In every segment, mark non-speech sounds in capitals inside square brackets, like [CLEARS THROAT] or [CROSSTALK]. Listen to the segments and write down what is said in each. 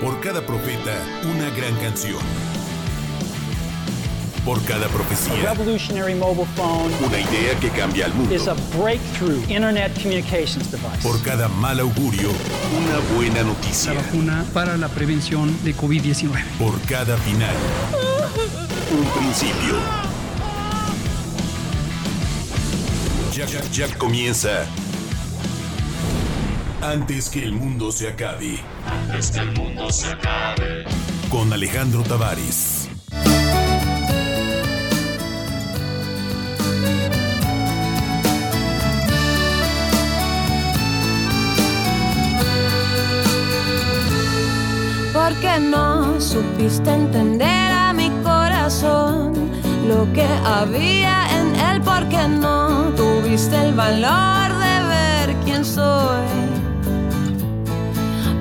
Por cada profeta, una gran canción. Por cada profecía, revolutionary mobile phone una idea que cambia al mundo. is a breakthrough internet communications device. Por cada mal augurio, una buena noticia. la vacuna para la prevención de COVID-19. Por cada final, un principio. Ya, ya- ya comienza. Antes que el mundo se acabe. Antes que el mundo se acabe. Con Alejandro Tavares. Porque no supiste entender a mi corazón lo que había en él, porque no tuviste el valor de ver quién soy.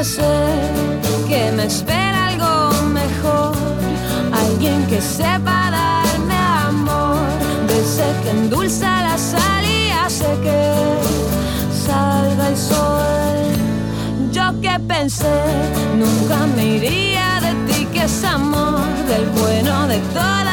que me espera algo mejor, alguien que sepa darme amor, de ese que endulza la sal y hace que salga el sol. Yo que pensé, nunca me iría de ti, que es amor, del bueno de toda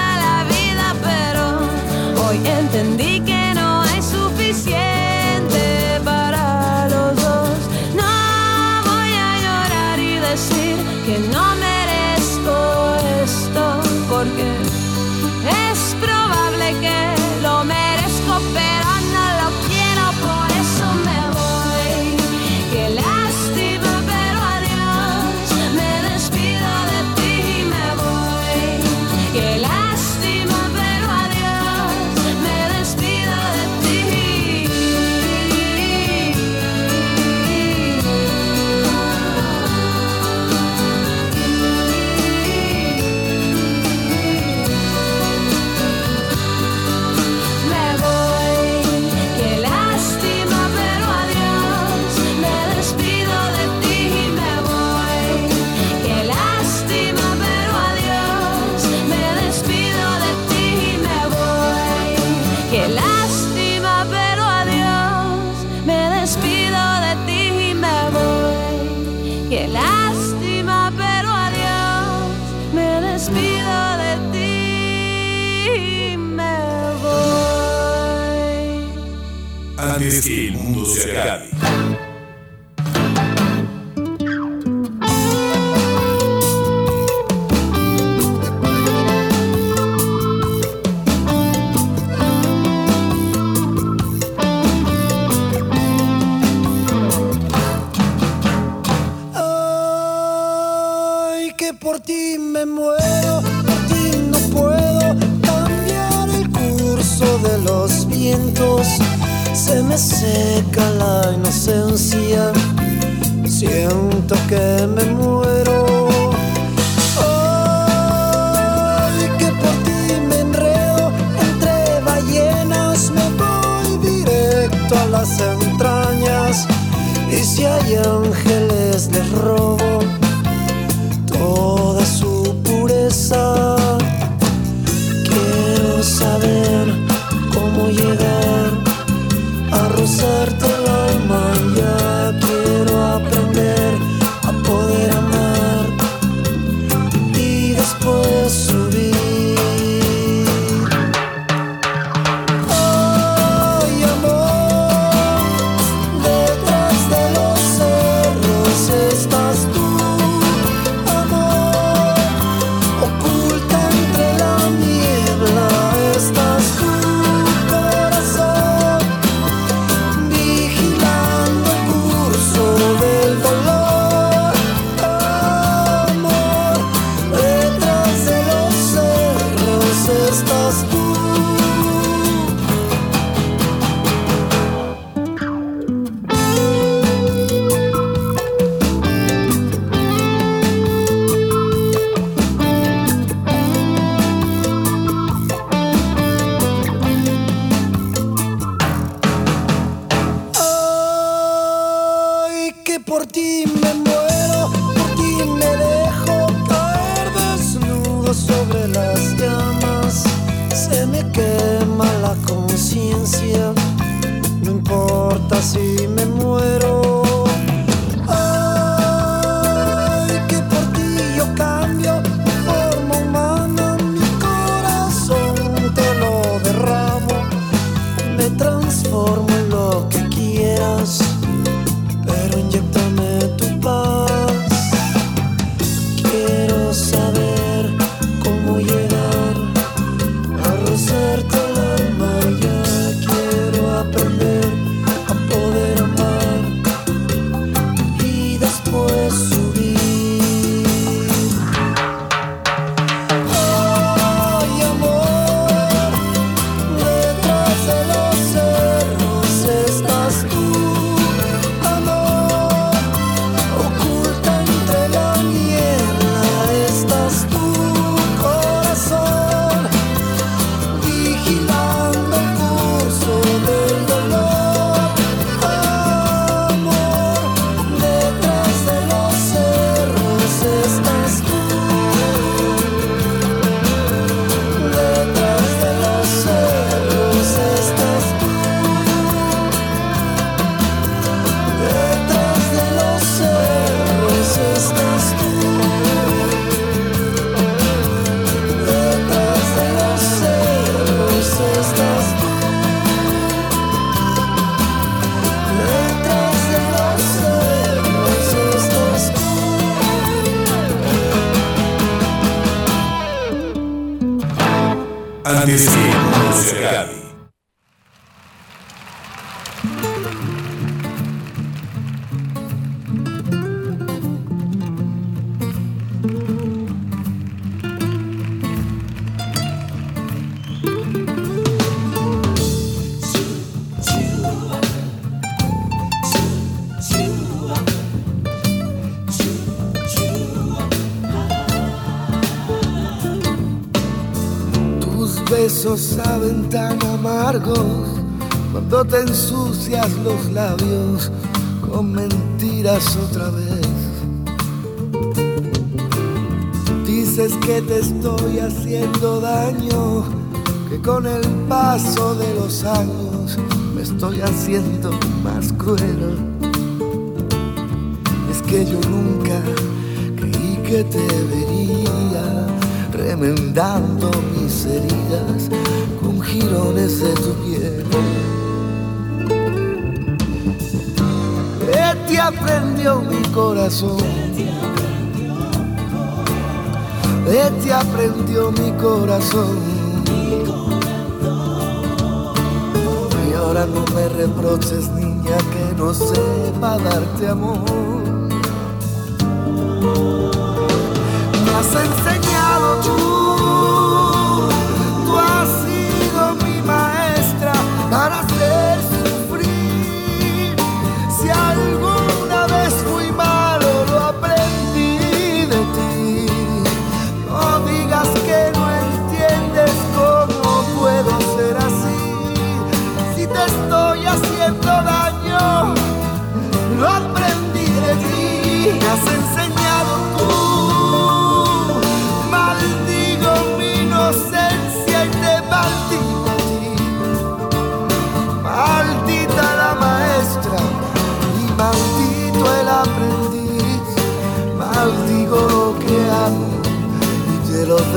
despido de ti y me voy. Antes que el mundo se acabe. Te estoy haciendo daño, que con el paso de los años me estoy haciendo más cruel. Es que yo nunca creí que te vería remendando mis heridas con jirones de tu piel. te aprendió mi corazón. Te aprendió mi corazón. Y ahora no me reproches, niña, que no sepa darte amor. Me has enseñado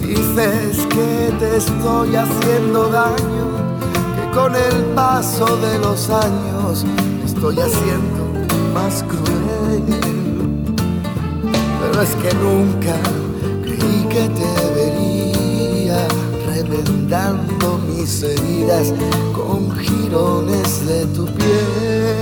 Dices que te estoy haciendo daño, que con el paso de los años estoy haciendo más cruel. Pero es que nunca creí que te vería remendando mis heridas con jirones de tu piel.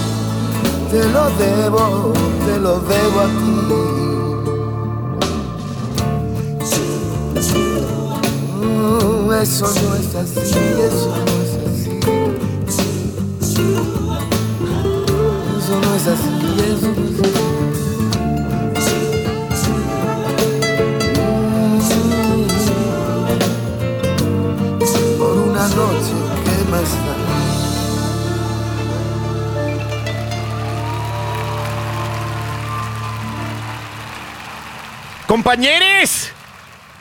te lo debo, te lo debo a ti. Mm, Eso no es así, eso no es así. Eso no es así, eso no es así. por una noche que más da. Compañeros,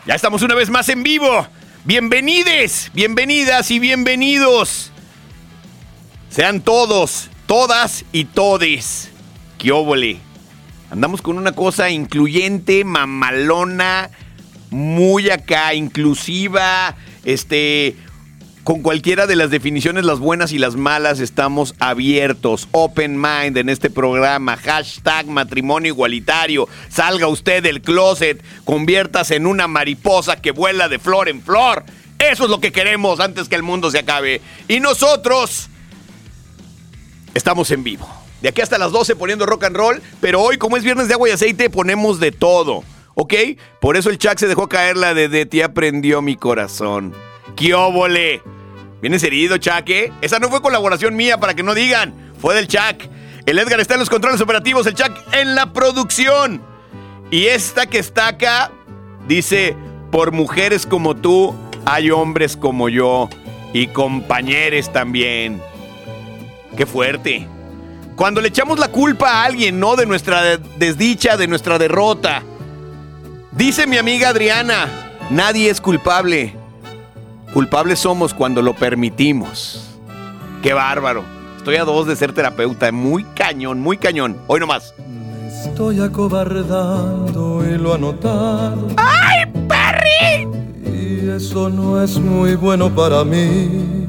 ya estamos una vez más en vivo Bienvenides, bienvenidas y bienvenidos. Sean todos, todas y todes. ¡Qué óvole! Andamos con una cosa incluyente, mamalona, muy acá, inclusiva, este, con cualquiera de las definiciones, las buenas y las malas, estamos abiertos, open mind en este programa. Hashtag matrimonio igualitario. Salga usted del closet, conviértase en una mariposa que vuela de flor en flor. Eso es lo que queremos antes que el mundo se acabe. Y nosotros estamos en vivo. De aquí hasta las 12 poniendo rock and roll, pero hoy como es viernes de agua y aceite ponemos de todo. ¿Ok? Por eso el Chuck se dejó caer la de De ti aprendió mi corazón. ¡Qué óvole! ¿Vienes herido, Chaque? Esa no fue colaboración mía para que no digan. Fue del Chuck. El Edgar está en los controles operativos, el Chuck en la producción. Y esta que está acá dice, por mujeres como tú, hay hombres como yo y compañeros también. Qué fuerte. Cuando le echamos la culpa a alguien, ¿no? De nuestra desdicha, de nuestra derrota. Dice mi amiga Adriana, nadie es culpable. Culpables somos cuando lo permitimos. Qué bárbaro. Estoy a dos de ser terapeuta. Muy cañón, muy cañón. Hoy nomás. Me estoy acobardando y lo ha notado. ¡Ay, Perry! Y eso no es muy bueno para mí.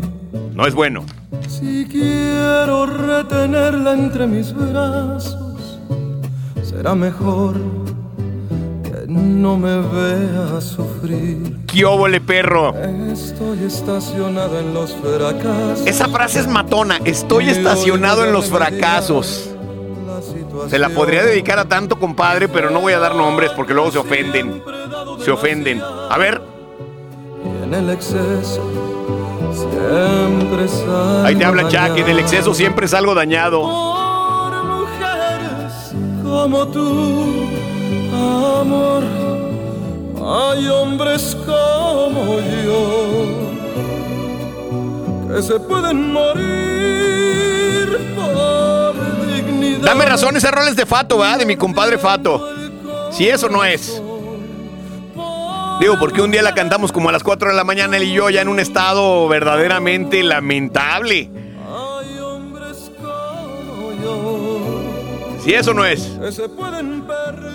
No es bueno. Si quiero retenerla entre mis brazos, será mejor no me vea sufrir. ¡Qué óvole, perro! Estoy estacionado en los fracasos. Esa frase es matona. Estoy estacionado en los fracasos. Se la podría dedicar a tanto compadre, pero no voy a dar nombres porque luego se ofenden. Se ofenden. A ver. En el exceso siempre salgo Ahí te habla Jack. En el exceso siempre es algo dañado. Por mujeres como tú, amor, hay hombres como yo que se pueden morir por dignidad. Dame razón, ese rol es de Fato, ¿verdad? De mi compadre Fato. Si eso no es. Digo, porque un día la cantamos como a las 4 de la mañana él y yo ya en un estado verdaderamente lamentable. Si eso no es. que se pueden perder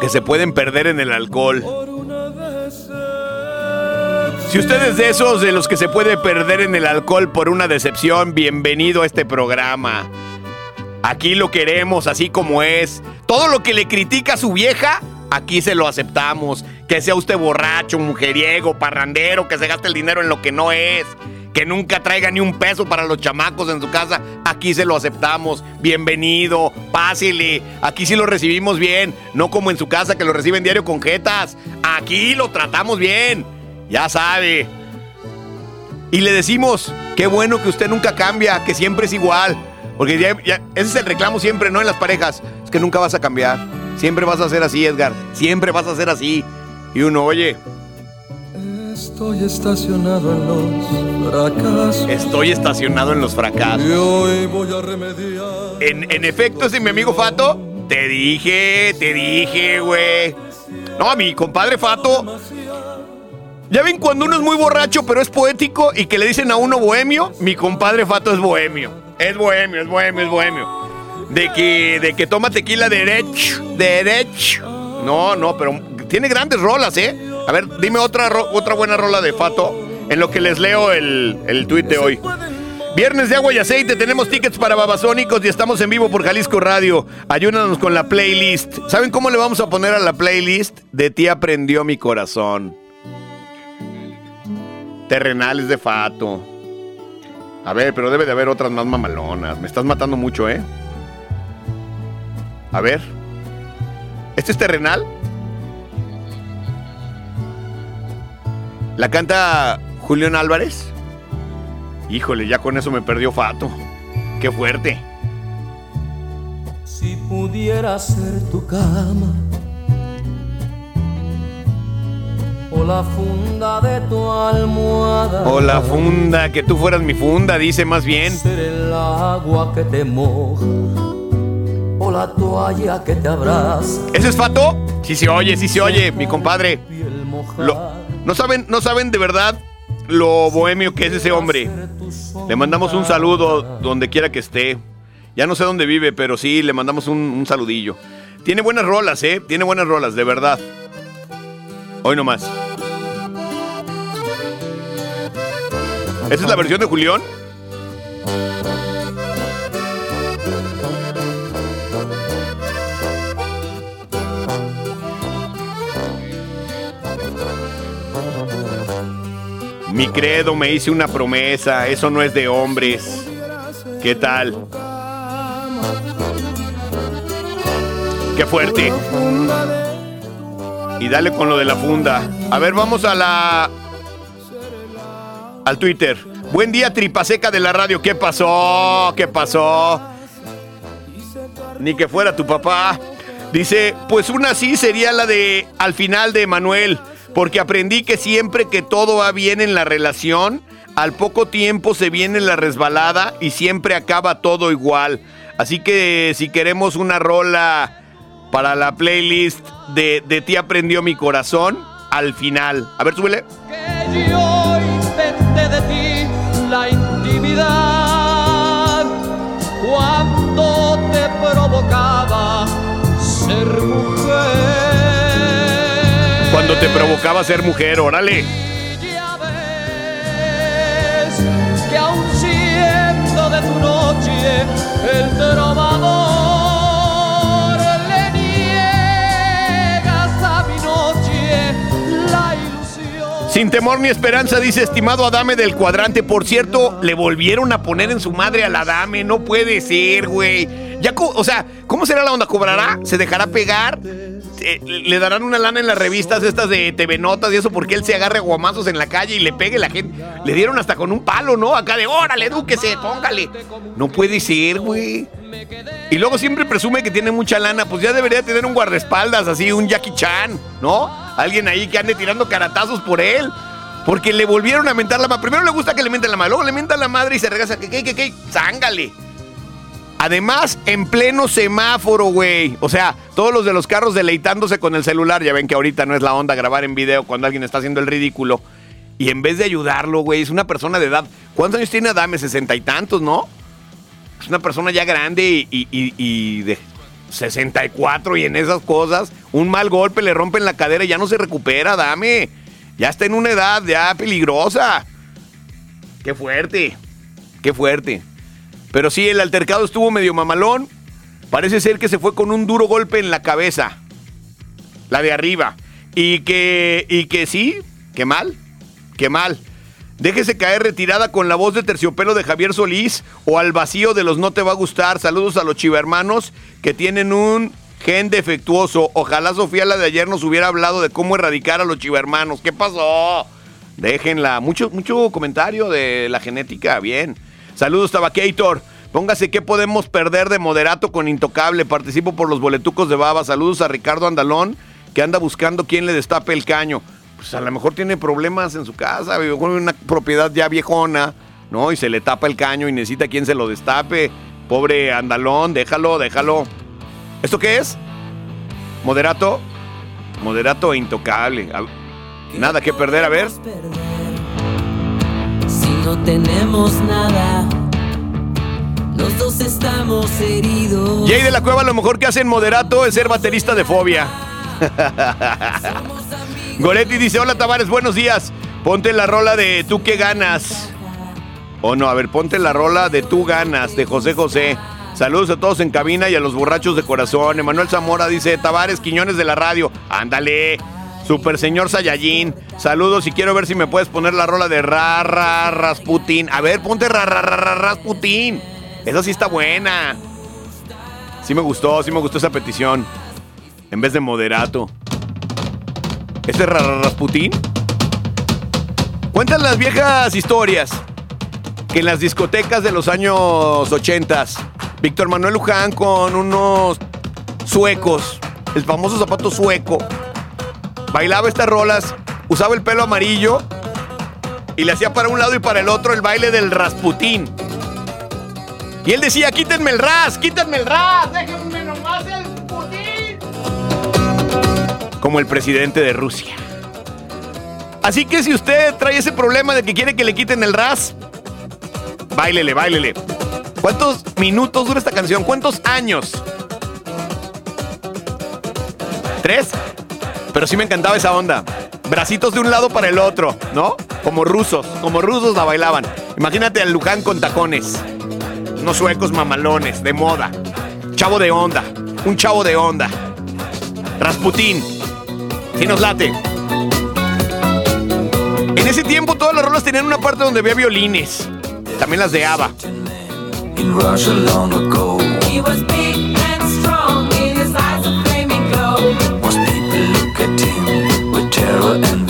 Que se pueden perder en el alcohol. Si usted es de esos de los que se puede perder en el alcohol por una decepción, bienvenido a este programa. Aquí lo queremos así como es. Todo lo que le critica a su vieja, aquí se lo aceptamos. Que sea usted borracho, mujeriego, parrandero, que se gaste el dinero en lo que no es. Que nunca traiga ni un peso para los chamacos en su casa, aquí se lo aceptamos. Bienvenido, pásele. Aquí sí lo recibimos bien, no como en su casa que lo reciben diario con jetas. Aquí lo tratamos bien. Ya sabe. Y le decimos, qué bueno que usted nunca cambia, que siempre es igual. Porque ese es el reclamo siempre, ¿no? En las parejas. Es que nunca vas a cambiar. Siempre vas a ser así, Edgar. Siempre vas a ser así. Y uno, oye, Estoy estacionado en los fracasos. estoy estacionado en los fracasos. Y hoy voy a remediar. En, en efecto, ese mi amigo Fato, te dije, te dije, güey. No, mi compadre Fato. Ya ven cuando uno es muy borracho, pero es poético y que le dicen a uno bohemio, mi compadre Fato es bohemio. Es bohemio, es bohemio, es bohemio. De que, de que toma tequila derecho, derecho. No, no, pero tiene grandes rolas, ¿eh? A ver, dime otra, otra buena rola de Fato en lo que les leo el, el tuit de hoy. Viernes de agua y aceite, tenemos tickets para babasónicos y estamos en vivo por Jalisco Radio. Ayúdanos con la playlist. ¿Saben cómo le vamos a poner a la playlist? De ti aprendió mi corazón. Terrenales de Fato. A ver, pero debe de haber otras más mamalonas. Me estás matando mucho, ¿eh? A ver. ¿Este es terrenal? ¿La canta Julián Álvarez? Híjole, ya con eso me perdió Fato. Qué fuerte. Si pudiera ser tu cama o la funda de tu almohada O la funda, que tú fueras mi funda, dice más bien. ser el agua que te moja o la toalla que te abraza ¿Ese es Fato? Sí se oye, sí se oye, mi compadre. Lo- no saben, no saben de verdad lo bohemio que es ese hombre. Le mandamos un saludo donde quiera que esté. Ya no sé dónde vive, pero sí, le mandamos un, saludillo. Tiene buenas rolas, ¿eh? Tiene buenas rolas, de verdad. Hoy nomás. ¿Esa es la versión de Julián? Mi credo me hice una promesa, eso no es de hombres. ¿Qué tal? Qué fuerte. Y dale con lo de la funda. A ver, vamos a la. Al Twitter. Buen día, tripaseca de la radio. ¿Qué pasó? ¿Qué pasó? Ni que fuera tu papá. Dice, pues una sí sería la de al final de Manuel, porque aprendí que siempre que todo va bien en la relación, al poco tiempo se viene la resbalada y siempre acaba todo igual. Así que si queremos una rola para la playlist de, de Ti aprendió mi corazón, al final. A ver, súbele. que yo de ti la intimidad cuando te provocaba ser. Cuando te provocaba ser mujer, órale. Ya ves que aún siendo de tu noche el trovador le niegas a mi noche la ilusión. Sin temor ni esperanza, dice estimado Adame del cuadrante. Por cierto, le volvieron a poner en su madre al Adame. No puede ser, güey. Ya, o sea, ¿cómo será la onda? ¿Cobrará? ¿Se dejará pegar? Eh, ¿Le darán una lana en las revistas estas de TV Notas y eso porque él se agarre guamazos en la calle y le pegue la gente? Le dieron hasta con un palo, ¿no? Acá de, órale, dúquese, póngale. No puede ser, güey. Y luego siempre presume que tiene mucha lana, pues ya debería tener un guardaespaldas, así, un Jackie Chan, ¿no? Alguien ahí que ande tirando caratazos por él. Porque le volvieron a mentar la madre. Primero le gusta que le mienten la madre, luego le mientan la madre y se regresa. ¿Qué, qué, qué, qué? ¡Zángale! Además, en pleno semáforo, güey. O sea, todos los de los carros deleitándose con el celular. Ya ven que ahorita no es la onda grabar en video cuando alguien está haciendo el ridículo. Y en vez de ayudarlo, güey, es una persona de edad. ¿Cuántos años tiene Adame? Sesenta y tantos, ¿no? Es una persona ya grande y, y- y- y de 64 y en esas cosas. Un mal golpe le rompen la cadera y ya no se recupera, Adame. Ya está en una edad ya peligrosa. Qué fuerte. Qué fuerte. Pero sí, el altercado estuvo medio mamalón. Parece ser que se fue con un duro golpe en la cabeza. La de arriba. Y que, y que sí, qué mal, qué mal. Déjese caer retirada con la voz de terciopelo de Javier Solís o al vacío de los no te va a gustar. Saludos a los chivermanos que tienen un gen defectuoso. Ojalá Sofía la de ayer nos hubiera hablado de cómo erradicar a los chivermanos. ¿Qué pasó? Déjenla. Mucho, mucho comentario de la genética. Bien. Saludos, Tabacator. Póngase qué podemos perder de moderato con Intocable. Participo por los boletucos de baba. Saludos a Ricardo Andalón, que anda buscando quién le destape el caño. Pues a lo mejor tiene problemas en su casa, una propiedad ya viejona, ¿no? Y se le tapa el caño y necesita quien se lo destape. Pobre Andalón, déjalo, déjalo. ¿Esto qué es? Moderato. Moderato e intocable. Nada que perder, a ver. No tenemos nada, los dos estamos heridos. Jay de la Cueva, lo mejor que hace en Moderato es ser baterista de fobia. Goretti dice: Hola Tavares, buenos días. Ponte la rola de Tú que ganas. O no, a ver, ponte la rola de Tú ganas, de José José. Saludos a todos en cabina y a los borrachos de corazón. Emanuel Zamora dice: Tavares, Quiñones de la radio. Ándale. Super señor Sayayin. Saludos y quiero ver si me puedes poner la rola de Ra Ra. A ver, ponte Ra Ra. Esa sí está buena. Sí me gustó, sí me gustó esa petición. En vez de moderato. ¿Este es Ra Ra Rasputin? Las viejas historias que en las discotecas de los años 80, Víctor Manuel Luján con unos suecos, el famoso zapato sueco, bailaba estas rolas, usaba el pelo amarillo y le hacía para un lado y para el otro el baile del Rasputín. Y él decía, quítenme el ras, quítenme el ras, déjenme nomás el putín. Como el presidente de Rusia. Así que si usted trae ese problema de que quiere que le quiten el ras, bailele, bailele. ¿Cuántos minutos dura esta canción? ¿Cuántos años? ¿Tres? Pero sí me encantaba esa onda. Bracitos de un lado para el otro, ¿no? Como rusos, como rusos la bailaban. Imagínate al Luján con tacones. Unos suecos mamalones, de moda. Chavo de onda. Un chavo de onda. Rasputín. Sí nos late. En ese tiempo todas las rolas tenían una parte donde había violines. También las de ABBA. And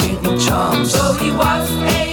ain't no. So he was a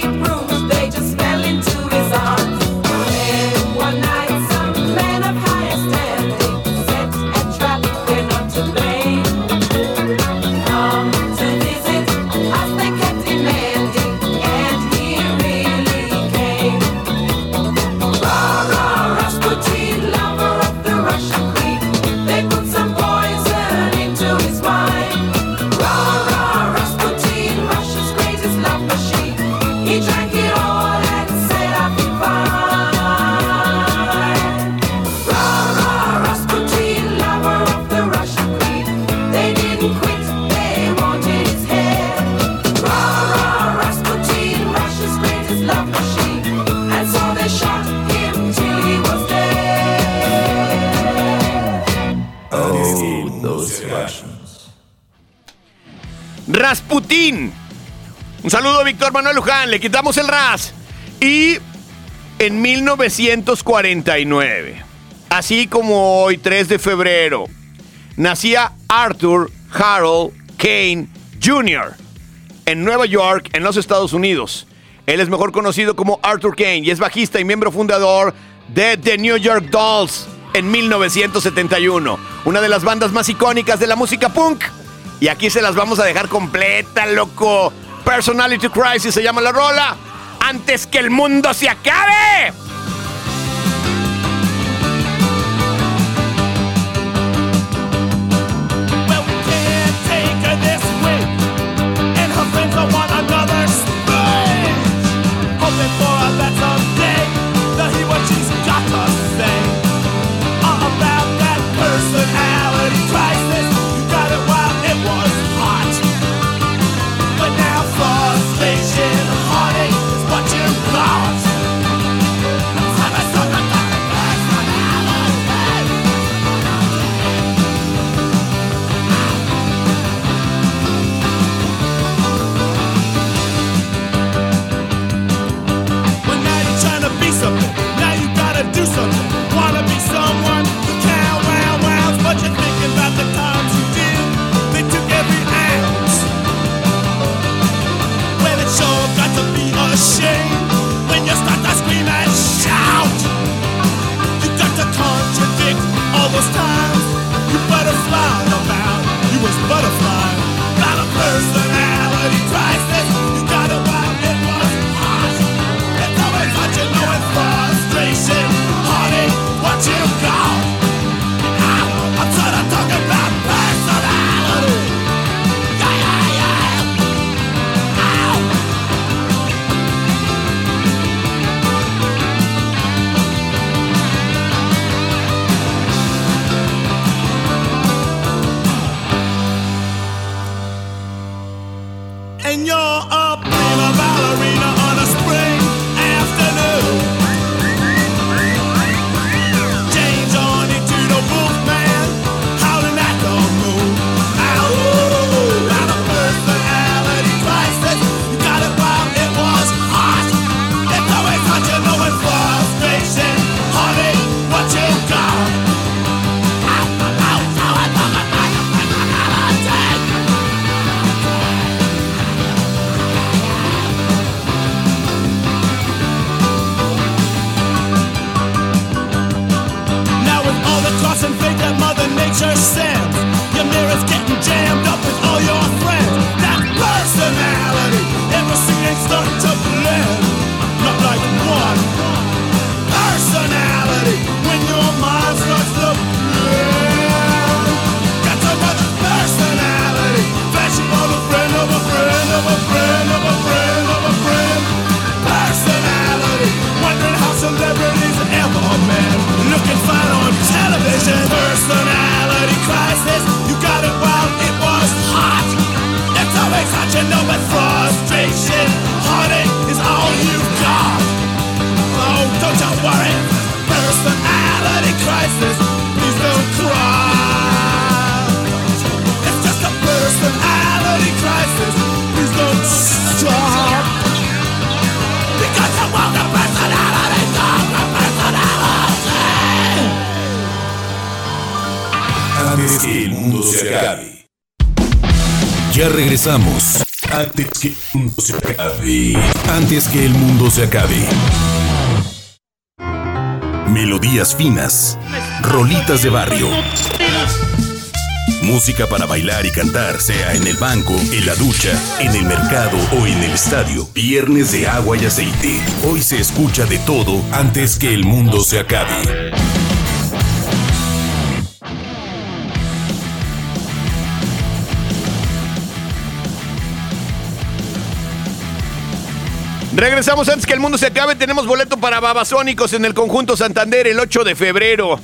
Saludo, Víctor Manuel Luján. Le quitamos el ras. Y en 1949, así como hoy, 3 de febrero, nacía Arthur Harold Kane Jr. en Nueva York, en los Estados Unidos. Él es mejor conocido como Arthur Kane y es bajista y miembro fundador de The New York Dolls en 1971, una de las bandas más icónicas de la música punk. Y aquí se las vamos a dejar completa, loco. Personality Crisis se llama la rola. Antes que el mundo se acabe. this time. Antes que el mundo se acabe. Melodías finas. Rolitas de barrio. Música para bailar y cantar, sea en el banco, en la ducha, en el mercado o en el estadio. Viernes de agua y aceite. Hoy se escucha de todo antes que el mundo se acabe. Regresamos antes que el mundo se acabe. Tenemos boleto para Babasónicos en el conjunto Santander el 8 de febrero.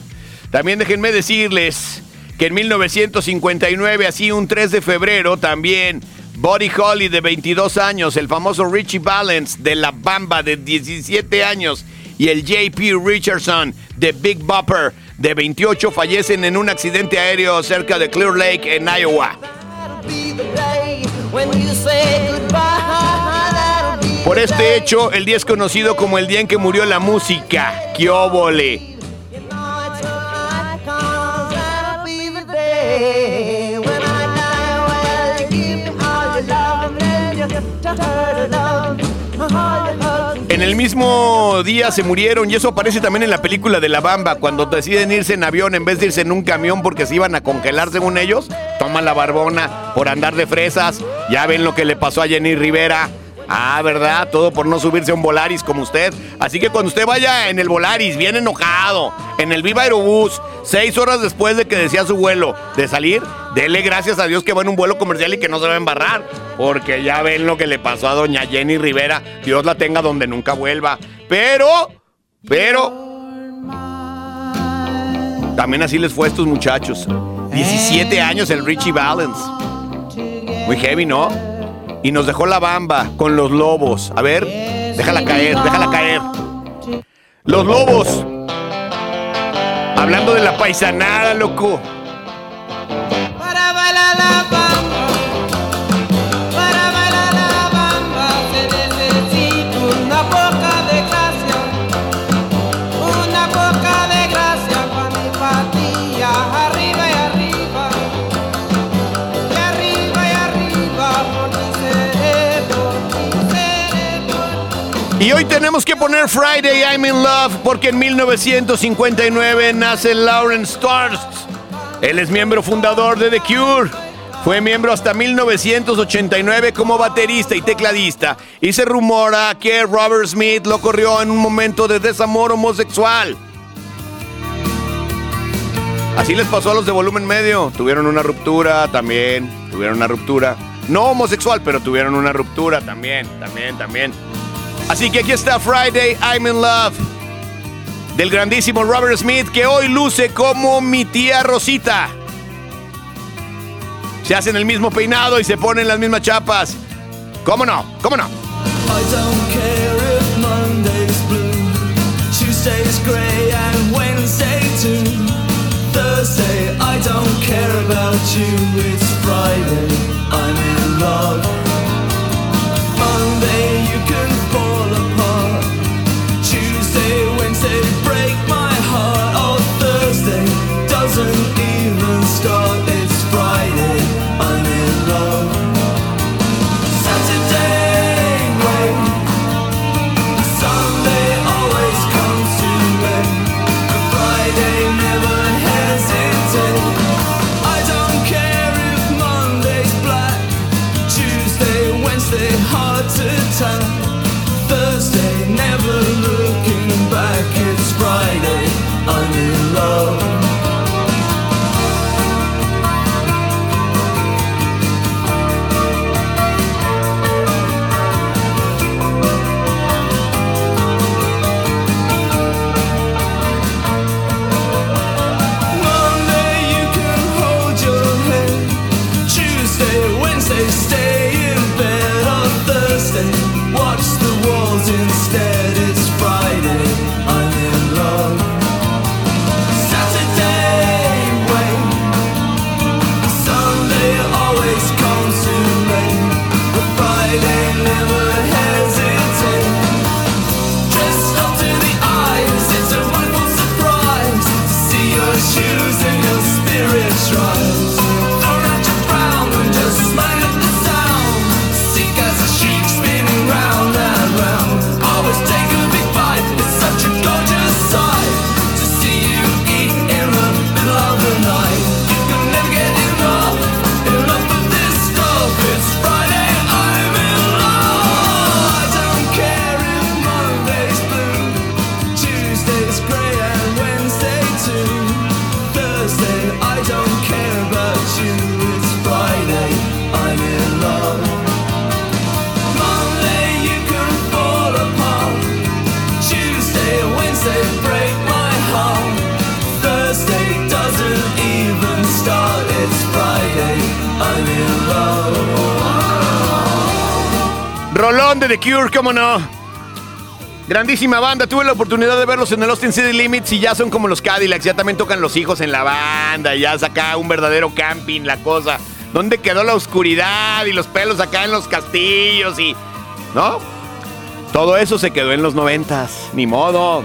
También déjenme decirles que en 1959, así un 3 de febrero, también Buddy Holly de 22 años, el famoso Richie Valens de La Bamba de 17 años y el JP Richardson de Big Bopper de 28 fallecen en un accidente aéreo cerca de Clear Lake en Iowa. Por este hecho, el día es conocido como el día en que murió la música. ¡Qué óvole! En el mismo día se murieron y eso aparece también en la película de La Bamba, cuando deciden irse en avión en vez de irse en un camión porque se iban a congelar según ellos, toman la barbona por andar de fresas, ya ven lo que le pasó a Jenny Rivera. Ah, ¿verdad? Todo por no subirse a un Volaris como usted. Así que cuando usted vaya en el Volaris, bien enojado, en el Viva Aerobús, seis horas después de que decía su vuelo de salir, dele gracias a Dios que va en un vuelo comercial y que no se va a embarrar. Porque ya ven lo que le pasó a doña Jenny Rivera. Dios la tenga donde nunca vuelva. Pero, pero... También así les fue a estos muchachos. 17 años el Richie Valens. Muy heavy, ¿no? Y nos dejó la bamba con los lobos. A ver, déjala caer, déjala caer. Los lobos. Hablando de la paisanada, loco. Hoy tenemos que poner Friday I'm in Love porque en 1959 nace Lawrence Stars. Él es miembro fundador de The Cure. Fue miembro hasta 1989 como baterista y tecladista. Y se rumora que Robert Smith lo corrió en un momento de desamor homosexual. Así les pasó a los de volumen medio. Tuvieron una ruptura también. Tuvieron una ruptura. No homosexual, pero tuvieron una ruptura también, también, también. Así que aquí está Friday, I'm in Love. Del grandísimo Robert Smith, que hoy luce como mi tía Rosita. Se hacen el mismo peinado y se ponen las mismas chapas. ¿Cómo no? ¿Cómo no? I don't care if Monday's blue, Tuesday's grey and Wednesday too. Thursday, I don't care about you. It's Friday, I'm in love. Rolón de The Cure, cómo no. Grandísima banda, tuve la oportunidad de verlos en el Austin City Limits y ya son como los Cadillacs, ya también tocan los hijos en la banda, ya saca un verdadero camping la cosa. ¿Dónde quedó la oscuridad y los pelos acá en los castillos y... ¿No? Todo eso se quedó en los noventas, ni modo.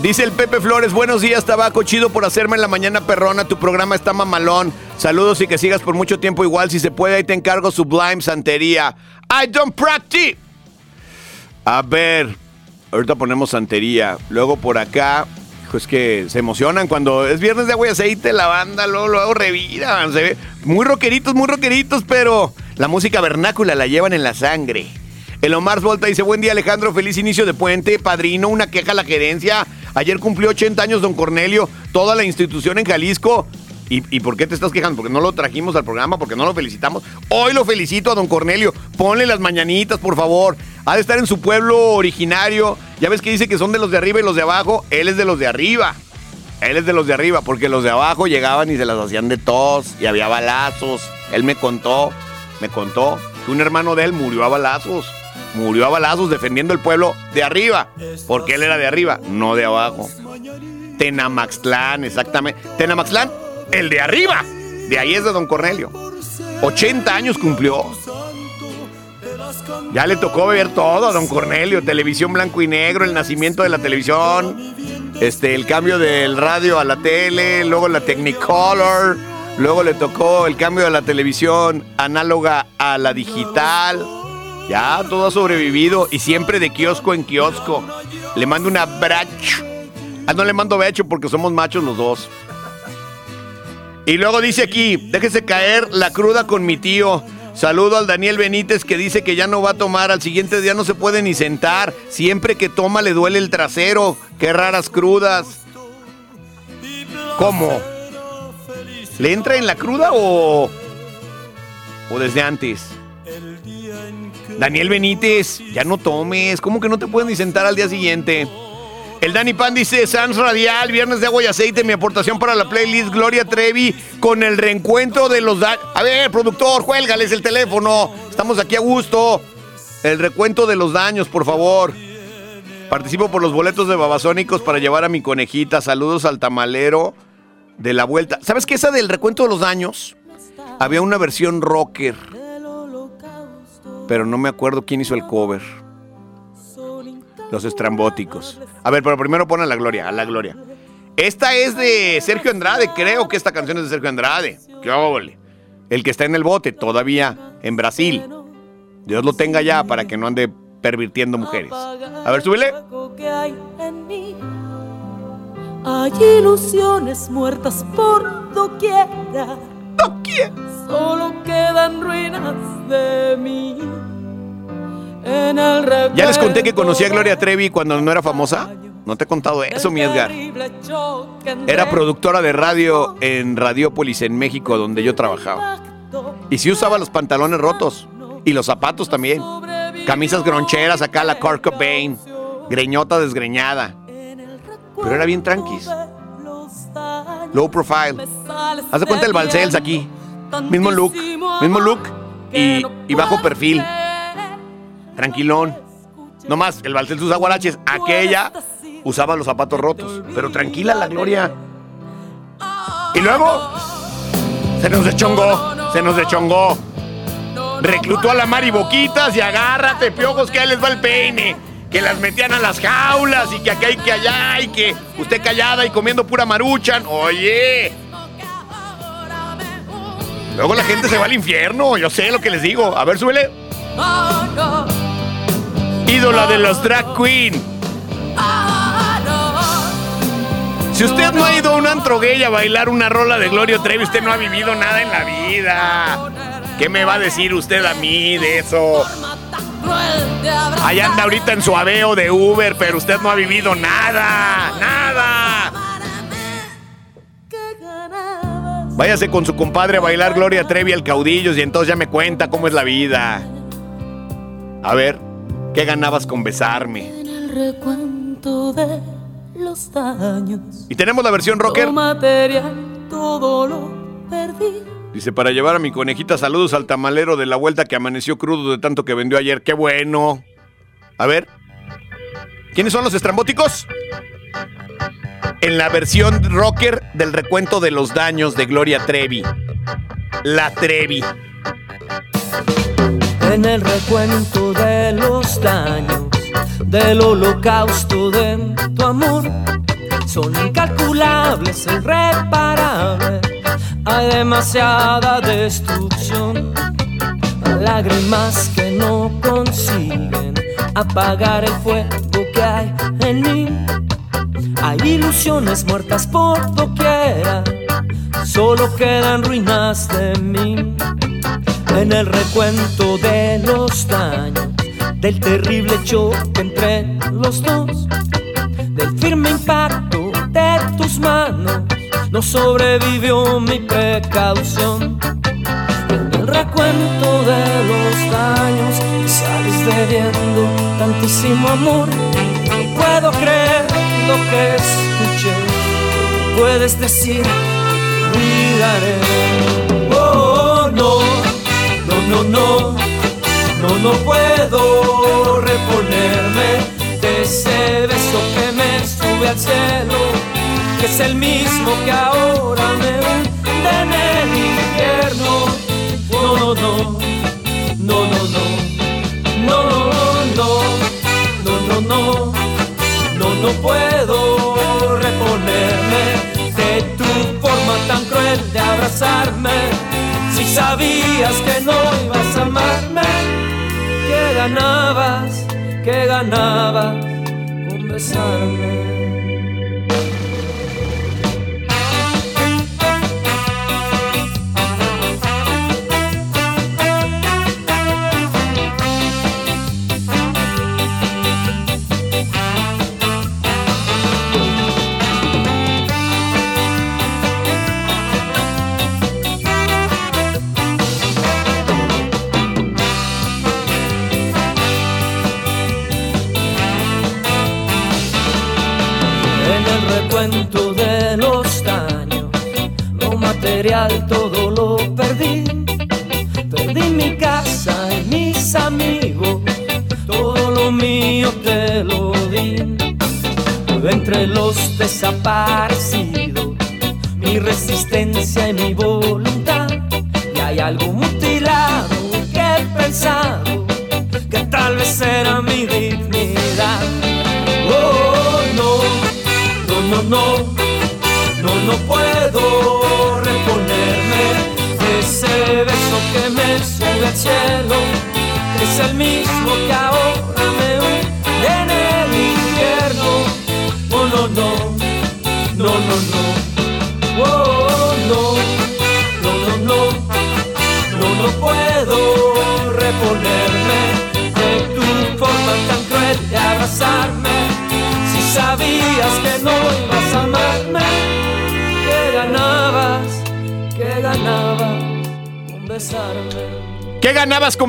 Dice el Pepe Flores, buenos días, tabaco, chido por hacerme en la mañana perrona, tu programa está mamalón. Saludos y que sigas por mucho tiempo igual, si se puede, ahí te encargo Sublime Santería. I don't practice. A ver, ahorita ponemos santería. Luego por acá, es que se emocionan cuando es viernes de agua y aceite, la banda luego, luego reviran. Se ve muy rockeritos, muy rockeritos, pero la música vernácula la llevan en la sangre. El Omar Volta dice, buen día Alejandro, feliz inicio de puente, padrino, una queja a la gerencia. Ayer cumplió 80 años don Cornelio, toda la institución en Jalisco. ¿Y, por qué te estás quejando? Porque no lo trajimos al programa, porque no lo felicitamos. Hoy lo felicito a don Cornelio. Ponle las mañanitas, por favor. Ha de estar en su pueblo originario. Ya ves que dice que son de los de arriba y los de abajo. Él es de los de arriba. Él es de los de arriba, porque los de abajo llegaban y se las hacían de tos y había balazos. Él me contó, me contó que un hermano de él murió a balazos. Murió a balazos defendiendo el pueblo de arriba, porque él era de arriba, no de abajo. Tenamaxtlán, exactamente. Tenamaxtlán, el de arriba. De ahí es de don Cornelio. 80 años cumplió. Ya le tocó ver todo a don Cornelio. Televisión blanco y negro, el nacimiento de la televisión, este, el cambio del radio a la tele, luego la Technicolor, luego le tocó el cambio de la televisión análoga a la digital. Ya todo ha sobrevivido y siempre de kiosco en kiosco. Le mando una bracho. Ah, no le mando becho porque somos machos los dos. Y luego dice aquí, déjese caer la cruda con mi tío. Saludo al Daniel Benítez que dice que ya no va a tomar, al siguiente día no se puede ni sentar. Siempre que toma le duele el trasero. Qué raras crudas. ¿Cómo? ¿Le entra en la cruda o, o desde antes? Daniel Benítez, ya no tomes. ¿Cómo que no te puedes ni sentar al día siguiente? El Dani Pan dice, Sans Radial, viernes de agua y aceite, mi aportación para la playlist Gloria Trevi con el reencuentro de los... da- A ver, productor, juélgales el teléfono. Estamos aquí a gusto. El recuento de los daños, por favor. Participo por los boletos de Babasónicos para llevar a mi conejita. Saludos al tamalero de la vuelta. ¿Sabes qué? Esa del recuento de los daños, había una versión rocker. Pero no me acuerdo quién hizo el cover. Los estrambóticos. A ver, pero primero pon a la gloria, a la gloria. Esta es de Sergio Andrade, creo que esta canción es de Sergio Andrade. ¡Qué óvole! El que está en el bote, todavía en Brasil. Dios lo tenga ya para que no ande pervirtiendo mujeres. A ver, súbele. hay ilusiones muertas por doquiera. Solo quedan ruinas de mí. Ya les conté que conocí a Gloria Trevi cuando no era famosa. No te he contado eso, mi Edgar. Era productora de radio en Radiópolis, en México, donde yo trabajaba. Y sí usaba los pantalones rotos. Y los zapatos también. Camisas groncheras acá, la Kurt Cobain. Greñota desgreñada. Pero era bien tranquis. Low profile. Haz de cuenta el Balcells aquí. Mismo look. Mismo look. Y, y bajo perfil. Tranquilón. Nomás, el Valtel usa guaraches. Aquella usaba los zapatos rotos. Pero tranquila la Gloria. Y luego, se nos deschongó, se nos deschongó. Reclutó a la Mari Boquitas y agárrate, piojos, que ahí les va el peine. Que las metían a las jaulas y que acá y que allá y que usted callada y comiendo pura maruchan. Oye. Luego la gente se va al infierno, yo sé lo que les digo. A ver, súbele. Ídola de los drag queen. Si usted no ha ido a un antro gay a bailar una rola de Gloria Trevi, usted no ha vivido nada en la vida. ¿Qué me va a decir usted a mí de eso? Allá anda ahorita en su aveo de Uber, pero usted no ha vivido nada, nada. Váyase con su compadre a bailar Gloria Trevi al caudillos y entonces ya me cuenta cómo es la vida. A ver, ¿qué ganabas con besarme? En el recuento de los daños. Y tenemos la versión rocker. Material, todo lo perdí. Dice, para llevar a mi conejita saludos al tamalero de la vuelta que amaneció crudo de tanto que vendió ayer. ¡Qué bueno! A ver. ¿Quiénes son los estrambóticos? En la versión rocker del recuento de los daños de Gloria Trevi. La Trevi. En el recuento de los daños, del holocausto de tu amor, son incalculables, irreparables. Hay demasiada destrucción, lágrimas que no consiguen apagar el fuego que hay en mí. Hay ilusiones muertas por doquiera, solo quedan ruinas de mí. En el recuento de los daños, del terrible choque entre los dos, del firme impacto de tus manos, no sobrevivió mi precaución. En el recuento de los daños, sales debiendo tantísimo amor. No puedo creer lo que escuché. Puedes decir, olvidaré. Oh, no, no, no, no, no, no puedo reponerme de ese beso que me sube al cielo, que es el mismo que ahora me hunde en el infierno. No, no, no, no, no, no, no, no, no, no, no, no, no puedo reponerme de tu forma tan cruel de abrazarme. Si sabías que no ibas a amarme, que ganabas, que ganabas con besarme.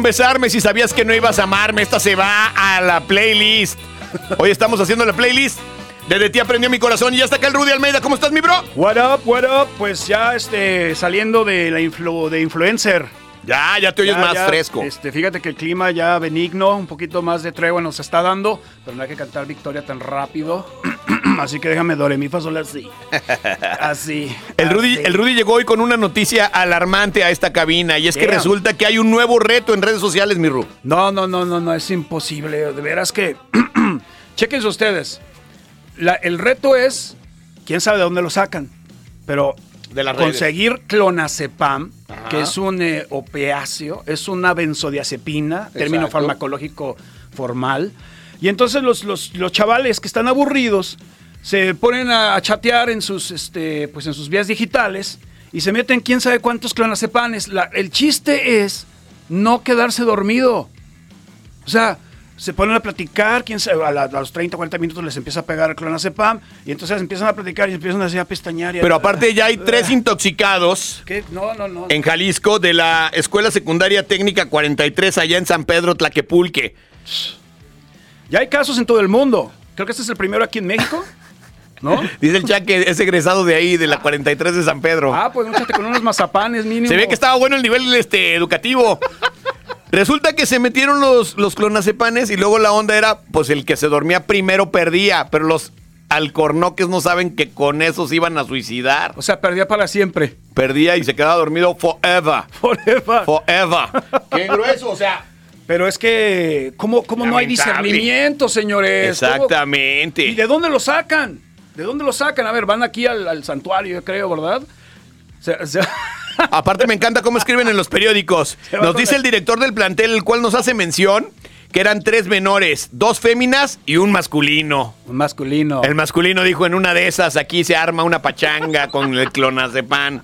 Besarme si sabías que no ibas a amarme? Esta se va a la playlist. Hoy estamos haciendo la playlist. Desde ti aprendió mi corazón y ya está acá el Rudy Almeida. ¿Cómo estás, mi bro? What up, what up? Pues ya este, saliendo de la influ- de influencer. Ya, ya te oyes Ya, más ya, fresco. Este, fíjate que el clima ya benigno, un poquito más de tregua nos está dando, pero no hay que cantar victoria tan rápido. [CLEARS THROAT] Así que déjame dore mi fa sol así. [LAUGHS] Así. El Rudy, el Rudy llegó hoy con una noticia alarmante a esta cabina y es que resulta que hay un nuevo reto en redes sociales, mi Ru. No, no, no, no, no, es imposible. De veras que. [CLEARS THROAT] Chequense ustedes. La- el reto es. Quién sabe de dónde lo sacan. Pero De las redes. conseguir clonazepam, Ajá. que es un eh, opiáceo, es una benzodiazepina, término farmacológico formal. Y entonces los, los, los chavales que están aburridos se ponen a, chatear en sus, este, pues en sus vías digitales y se meten quién sabe cuántos clonazepanes. La- el chiste es no quedarse dormido. O sea, se ponen a platicar, quién sabe, a, la- a los 30, 40 minutos les empieza a pegar el clonazepam y entonces empiezan a platicar y empiezan así a pestañear. y a- Pero aparte ya hay tres [LAUGHS] intoxicados ¿Qué? No, no, no. en Jalisco de la Escuela Secundaria Técnica 43 allá en San Pedro, Tlaquepulque. Ya hay casos en todo el mundo. Creo que este es el primero aquí en México. [LAUGHS] ¿No? Dice el chat que es egresado de ahí, de la 43 de San Pedro. Ah, pues échate con unos mazapanes mínimo. Se ve que estaba bueno el nivel este, educativo. Resulta que se metieron los, los clonazepanes y luego la onda era, pues el que se dormía primero perdía, pero los alcornoques no saben que con esos iban a suicidar. O sea, perdía para siempre. Perdía y se quedaba dormido forever. Forever. Forever. [LAUGHS] Qué grueso, o sea. Pero es que, ¿cómo, cómo no hay discernimiento, señores? ¿Cómo- Exactamente. ¿Y de dónde lo sacan? ¿De dónde lo sacan? A ver, van aquí al, al santuario, yo creo, ¿verdad? [LAUGHS] Aparte me encanta cómo escriben en los periódicos. Nos dice el director del plantel, el cual nos hace mención que eran tres menores, dos féminas y un masculino. un masculino. El masculino dijo en una de esas, aquí se arma una pachanga con el clonazepam.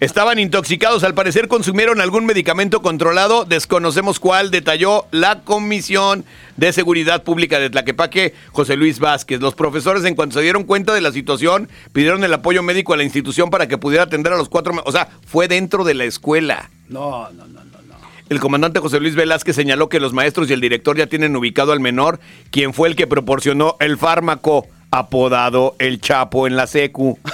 Estaban intoxicados, al parecer consumieron algún medicamento controlado, desconocemos cuál, detalló la Comisión de Seguridad Pública de Tlaquepaque, José Luis Vázquez. Los profesores, en cuanto se dieron cuenta de la situación, pidieron el apoyo médico a la institución para que pudiera atender a los cuatro, o sea, fue dentro de la escuela. No, no, no, no. El comandante José Luis Velázquez señaló que los maestros y el director ya tienen ubicado al menor, quien fue el que proporcionó el fármaco apodado el Chapo en la secu. [LAUGHS]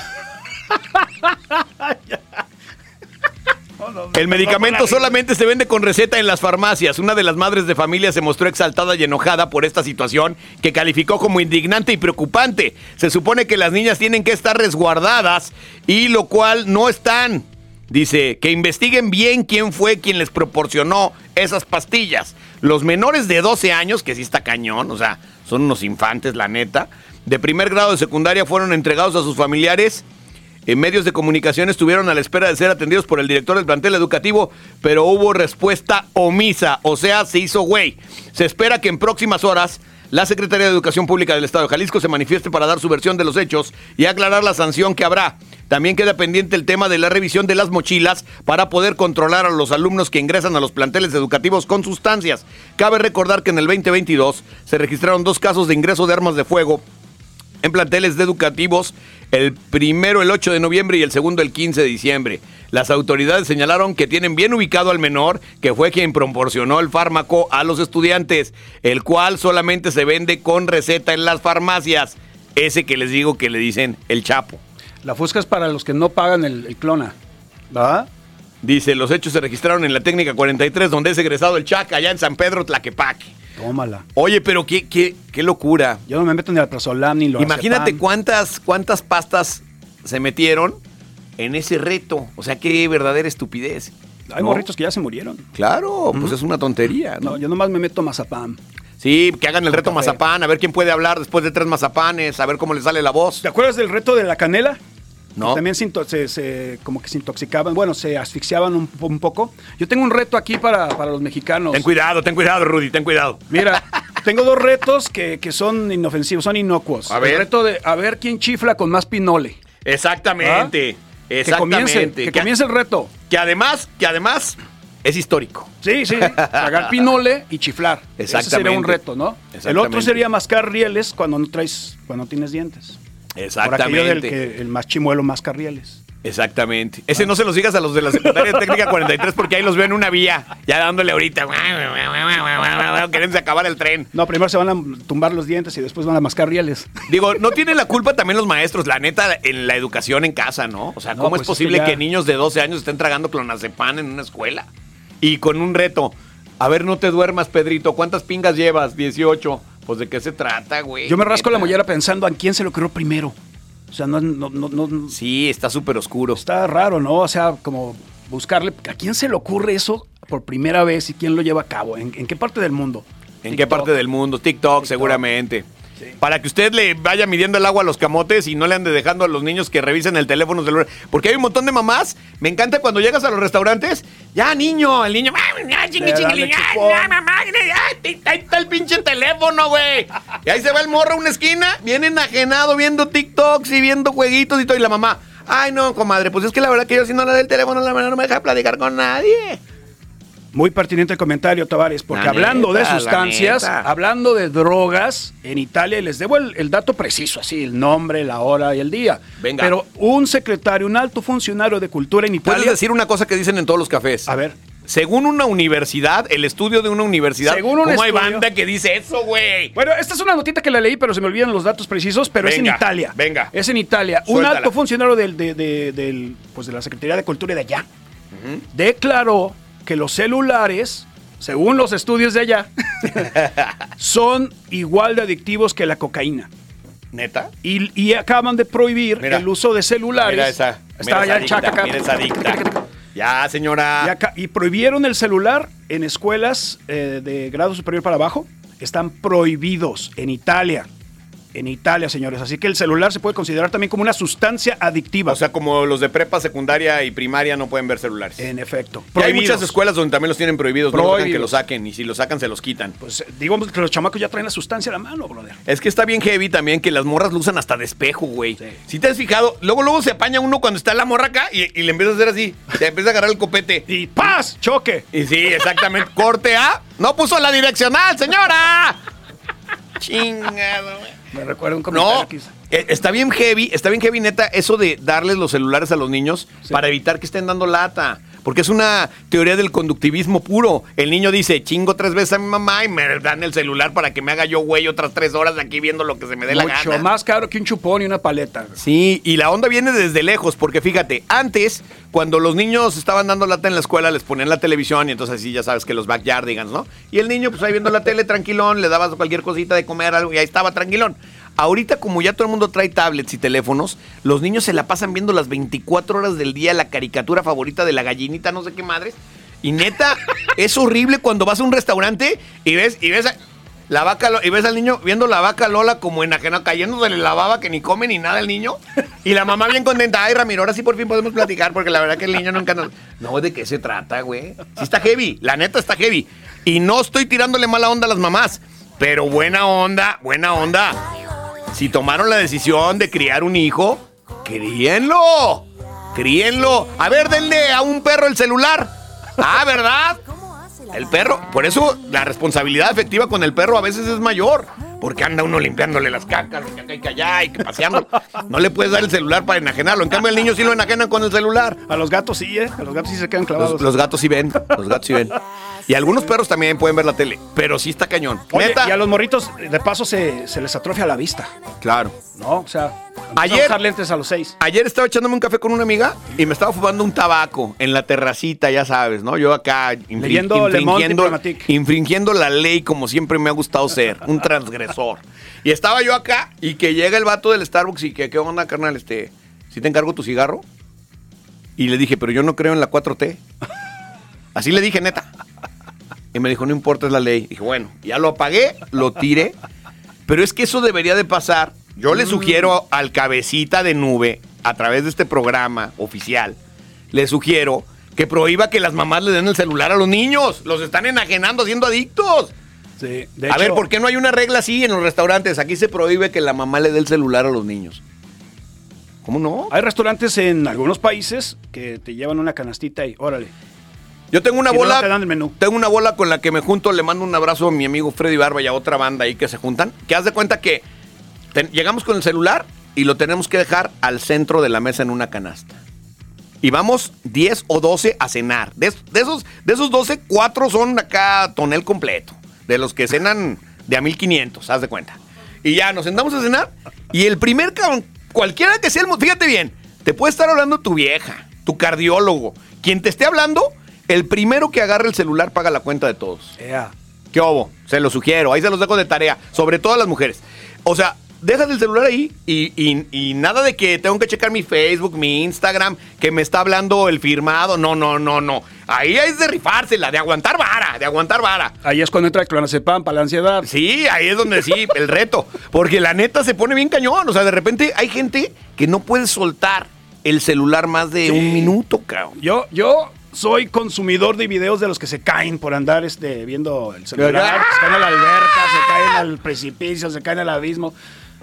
El medicamento solamente se vende con receta en las farmacias. Una de las madres de familia se mostró exaltada y enojada por esta situación que calificó como indignante y preocupante. Se supone que las niñas tienen que estar resguardadas y lo cual no están. Dice que investiguen bien quién fue quien les proporcionó esas pastillas. Los menores de 12 años, que sí está cañón, o sea, son unos infantes, la neta, de primer grado de secundaria fueron entregados a sus familiares en medios de comunicación estuvieron a la espera de ser atendidos por el director del plantel educativo, pero hubo respuesta omisa, o sea, se hizo güey. Se espera que en próximas horas la Secretaría de Educación Pública del Estado de Jalisco se manifieste para dar su versión de los hechos y aclarar la sanción que habrá. También queda pendiente el tema de la revisión de las mochilas para poder controlar a los alumnos que ingresan a los planteles educativos con sustancias. Cabe recordar que en el 2022 se registraron dos casos de ingreso de armas de fuego en planteles educativos, el primero el 8 de noviembre y el segundo el 15 de diciembre. Las autoridades señalaron que tienen bien ubicado al menor, que fue quien proporcionó el fármaco a los estudiantes, el cual solamente se vende con receta en las farmacias. Ese que les digo que le dicen el chapo. La fusca es para los que no pagan el, el clona. ¿Va? Dice, los hechos se registraron en la técnica 43, donde es egresado el Chac, allá en San Pedro, Tlaquepaque. Tómala. Oye, pero qué, qué, qué locura. Yo no me meto ni al prazolam ni lo Imagínate cuántas, cuántas pastas se metieron en ese reto. O sea, qué verdadera estupidez. Hay ¿no? morritos que ya se murieron. Claro, pues es una tontería, ¿no? No, yo nomás me meto mazapán. Sí, que hagan el reto mazapán, a ver quién puede hablar después de tres mazapanes, a ver cómo le sale la voz. ¿Te acuerdas del reto de la canela? No. También se, se- se- como que se intoxicaban, bueno, se asfixiaban un, un poco. Yo tengo un reto aquí para, para los mexicanos. Ten cuidado, ten cuidado, Rudy, ten cuidado. Mira, [LAUGHS] tengo dos retos que, que son inofensivos, son inocuos. A ver. El reto de a ver quién chifla con más pinole. Exactamente, Que exactamente. comience, que comience el reto. que además, que además es histórico. Sí, sí, tragar pinole y chiflar. Ese sería Exactamente. un reto, ¿no? El Exactamente. otro sería mascar rieles cuando no traes, cuando no tienes dientes. Por aquello del Exactamente. que el más chimuelo masca rieles. Exactamente. Ese no se los digas a los de la secundaria técnica 43 porque ahí los veo en una vía, ya dándole ahorita. Queriéndose acabar el tren. No, primero se van a tumbar los dientes y después van a mascar rieles. Digo, no tienen la culpa también los maestros, la neta, en la educación en casa, ¿no? O sea, No, ¿cómo pues es es que posible ya- que niños de 12 años estén tragando clonazepam en una escuela? y con un reto. A ver, no te duermas, Pedrito. ¿Cuántas pingas llevas? 18. Pues de qué se trata, güey. Yo me rasco la mollera pensando en quién se le ocurrió primero. O sea, no, no, no, no- Sí, está súper oscuro. está raro, ¿no? O sea, como buscarle, ¿a quién se le ocurre eso por primera vez y quién lo lleva a cabo? ¿En, en qué parte del mundo? ¿En qué parte del mundo? TikTok, seguramente. Para que usted le vaya midiendo el agua a los camotes y no le ande dejando a los niños que revisen el teléfono celular. Porque hay un montón de mamás. Me encanta cuando llegas a los restaurantes. Ya, niño, el niño. "Ah, ya, chingui, chingui, ya, mamá, ya, ahí está el pinche teléfono, güey. Y ahí se va el morro a una esquina, bien enajenado, viendo TikToks y viendo jueguitos y todo. Y la mamá, ay, no, comadre, pues es que la verdad que yo si no le doy el teléfono, la verdad no me deja platicar con nadie. Muy pertinente el comentario, Tavares, porque La hablando neta, de sustancias, hablando de drogas, en Italia, y les debo el, el dato preciso, así, el nombre, la hora y el día. Venga. Pero un secretario, un alto funcionario de cultura en ¿Puedes Italia. decir una cosa que dicen en todos los cafés? A ver. Según una universidad, el estudio de una universidad. Según un ¿Cómo hay estudio- banda que dice eso, güey? Bueno, esta es una notita que la leí, pero se me olvidan los datos precisos, pero es en Italia. venga. Es en Italia. Un alto funcionario del, de, de- del, pues de la Secretaría de Cultura de allá declaró que los celulares, según los estudios de allá, [LAUGHS] son igual de adictivos que la cocaína. ¿Neta? Y, y acaban de prohibir Mira. el uso de celulares. Mira esa. Está mira ya esa el chaca adicta, acá. Mira esa adicta. Ya, señora. Y, prohibieron el celular en escuelas eh, de grado superior para abajo. Están prohibidos en Italia. En Italia, señores. Así que el celular se puede considerar también como una sustancia adictiva. O sea, como los de prepa, secundaria y primaria no pueden ver celulares. en efecto. Y hay Prohibidos. muchas escuelas donde también los tienen prohibidos. No dejan que Prohibidos. los saquen. Y si los sacan, se los quitan. Pues eh, digamos que los chamacos ya traen la sustancia a la mano, brother. Es que está bien heavy también que las morras lo usan hasta de espejo, güey. Si te has fijado, luego luego se apaña uno cuando está la morra acá y, y le empieza a hacer así. Se empieza a agarrar el copete. Y ¡paz! ¡Choque! Y sí, exactamente. Corte A. No puso la direccional, señora. [LAUGHS] Chingado, güey. Me recuerda un comentario No, que hice. eh, está bien heavy, está bien heavy, neta, eso de darles los celulares a los niños para evitar que estén dando lata. Porque es una teoría del conductivismo puro. El niño dice, chingo tres veces a mi mamá y me dan el celular para que me haga yo güey otras tres horas aquí viendo lo que se me dé la Mucho gana. más caro que un chupón y una paleta. Sí, y la onda viene desde lejos, porque fíjate, antes, cuando los niños estaban dando lata en la escuela, les ponían la televisión y entonces así ya sabes que los backyardigans, ¿no? Y el niño, pues ahí viendo la tele tranquilón, le dabas cualquier cosita de comer, algo, y ahí estaba tranquilón. Ahorita, como ya todo el mundo trae tablets y teléfonos, los niños se la pasan viendo las 24 horas del día la caricatura favorita de la gallinita, no sé qué madres. Y neta, [LAUGHS] es horrible cuando vas a un restaurante y ves, y ves a- la vaca y ves al niño viendo la vaca Lola como enajenado, cayéndose la baba que ni come ni nada el niño. Y la mamá bien contenta. Ay, Ramiro, ahora sí por fin podemos platicar porque la verdad que el niño nunca nos. No, ¿de qué se trata, güey? Sí está heavy, la neta está heavy. Y no estoy tirándole mala onda a las mamás, pero buena onda, buena onda. Si tomaron la decisión de criar un hijo, críenlo. Críenlo. A ver, denle a un perro el celular. Ah, ¿verdad? El perro. Por eso la responsabilidad efectiva con el perro a veces es mayor. Porque anda uno limpiándole las cacas, y que acá y que allá, y que paseando. No le puedes dar el celular para enajenarlo. En cambio, el niño sí lo enajenan con el celular. A los gatos sí, ¿eh? A los gatos sí se quedan clavados. Los, los gatos sí ven. Los gatos sí ven. Y algunos perros también pueden ver la tele. Pero sí está cañón. Oye, Neta. y a los morritos, de paso, se, se les atrofia la vista. Claro. ¿No? O sea, Ayer- a usar lentes a los seis. Ayer estaba echándome un café con una amiga y me estaba fumando un tabaco en la terracita, ya sabes, ¿no? Yo acá infri- Leyendo Le Monde Diplomatique. infringiendo la ley como siempre me ha gustado ser, un transgresor. Y estaba yo acá y que llega el vato del Starbucks y que, ¿qué onda, carnal? Este, ¿sí te encargo tu cigarro? Y le dije, pero yo no creo en la 4T. Así le dije, neta. Y me dijo, no importa, es la ley. dije, bueno, ya lo apagué, lo tiré. Pero es que eso debería de pasar. Yo le sugiero al cabecita de nube, a través de este programa oficial, le sugiero que prohíba que las mamás le den el celular a los niños. Los están enajenando, haciendo adictos. Sí, de a ver, ¿por qué no hay una regla así en los restaurantes? Aquí se prohíbe que la mamá le dé el celular a los niños. ¿Cómo no? Hay restaurantes en algunos países que te llevan una canastita y órale. Yo tengo una Si bola. no te dan el menú. Tengo una bola con la que me junto, le mando un abrazo a mi amigo Freddy Barba y a otra banda ahí que se juntan. Que haz de cuenta que ten- llegamos con el celular y lo tenemos que dejar al centro de la mesa en una canasta. Y vamos 10 o 12 a cenar. De, de esos, de esos 12, 4 son acá tonel completo. De los que cenan de a 1500, haz de cuenta. Y ya nos sentamos a cenar. Y el primer cabrón, cualquiera que sea el. Fíjate bien, te puede estar hablando tu vieja, tu cardiólogo, quien te esté hablando. El primero que agarre el celular paga la cuenta de todos. Ea. ¿Qué obo? Se lo sugiero, ahí se los dejo de tarea, sobre todo a las mujeres. O sea, dejas el celular ahí y, y- y nada de que tengo que checar mi Facebook, mi Instagram, que me está hablando el firmado. No, no, no, no. Ahí es de rifársela, de aguantar vara, de aguantar vara. Ahí es cuando entra el clonazepam para la ansiedad. Sí, ahí es donde sí, el reto. Porque la neta se pone bien cañón. O sea, de repente hay gente que no puede soltar el celular más de un minuto, cabrón. Yo, yo soy consumidor de videos de los que se caen por andar este, viendo el celular. Se caen a la alberca, se caen al precipicio, se caen al abismo.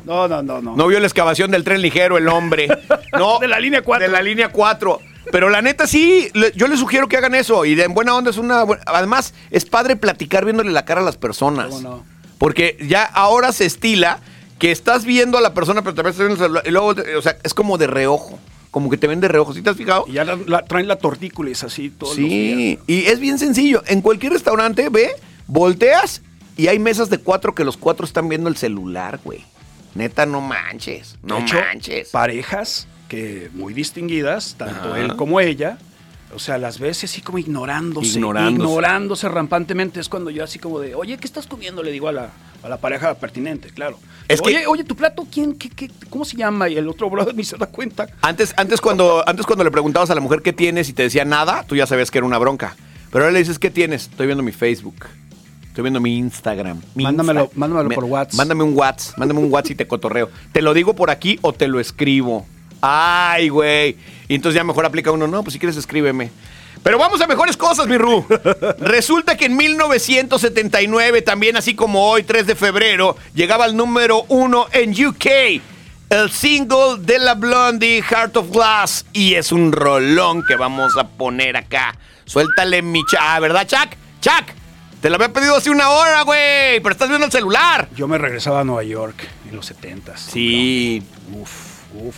No, no, no, no. No vio la excavación del tren ligero el hombre. [LAUGHS] No, De la línea 4. De la línea 4. Pero la neta sí, le- yo les sugiero que hagan eso. Y de en buena onda es una... Además, es padre platicar viéndole la cara a las personas. ¿Cómo no? Porque ya ahora se estila que estás viendo a la persona, pero también estás viendo el celular. Y luego, o sea, es como de reojo. Como que te ven de reojo. ¿Sí te has fijado? Y ya la- la- traen la tortícolis así todos los días. y es bien sencillo. En cualquier restaurante, ve, volteas y hay mesas de cuatro que los cuatro están viendo el celular, güey. Neta, no manches. No De hecho, manches. parejas que muy distinguidas, tanto Ajá. él como ella, o sea, las ves así como ignorándose, Ignorándose. ignorándose rampantemente. Es cuando yo así como de, oye, ¿qué estás comiendo? Le digo a la, a la pareja pertinente, claro. Es que- oye, oye, tu plato, ¿quién, qué, qué- cómo se llama? Y el otro brother [LAUGHS] ni se da cuenta. Antes, antes, cuando, antes cuando le preguntabas a la mujer qué tienes y te decía nada, tú ya sabías que era una bronca. Pero ahora le dices, ¿qué tienes? Estoy viendo mi Facebook. Estoy viendo mi Instagram. mi Mándamelo- Insta- mándamelo Me- por WhatsApp. Mándame un WhatsApp. Mándame un WhatsApp y te cotorreo. Te lo digo por aquí o te lo escribo. Ay, güey. Y entonces ya mejor aplica uno. No, pues si quieres escríbeme. Pero vamos a mejores cosas, mi Ru. [LAUGHS] Resulta que en 1979, también así como hoy, 3 de febrero, llegaba al número uno en UK. El single de la Blondie, Heart of Glass. Y es un rolón que vamos a poner acá. Suéltale mi cha. Ah, ¿verdad, Chuck? Chuck, te lo había pedido hace una hora, güey. Pero estás viendo el celular. Yo me regresaba a Nueva York en los 70s. Sí. Uf, uf.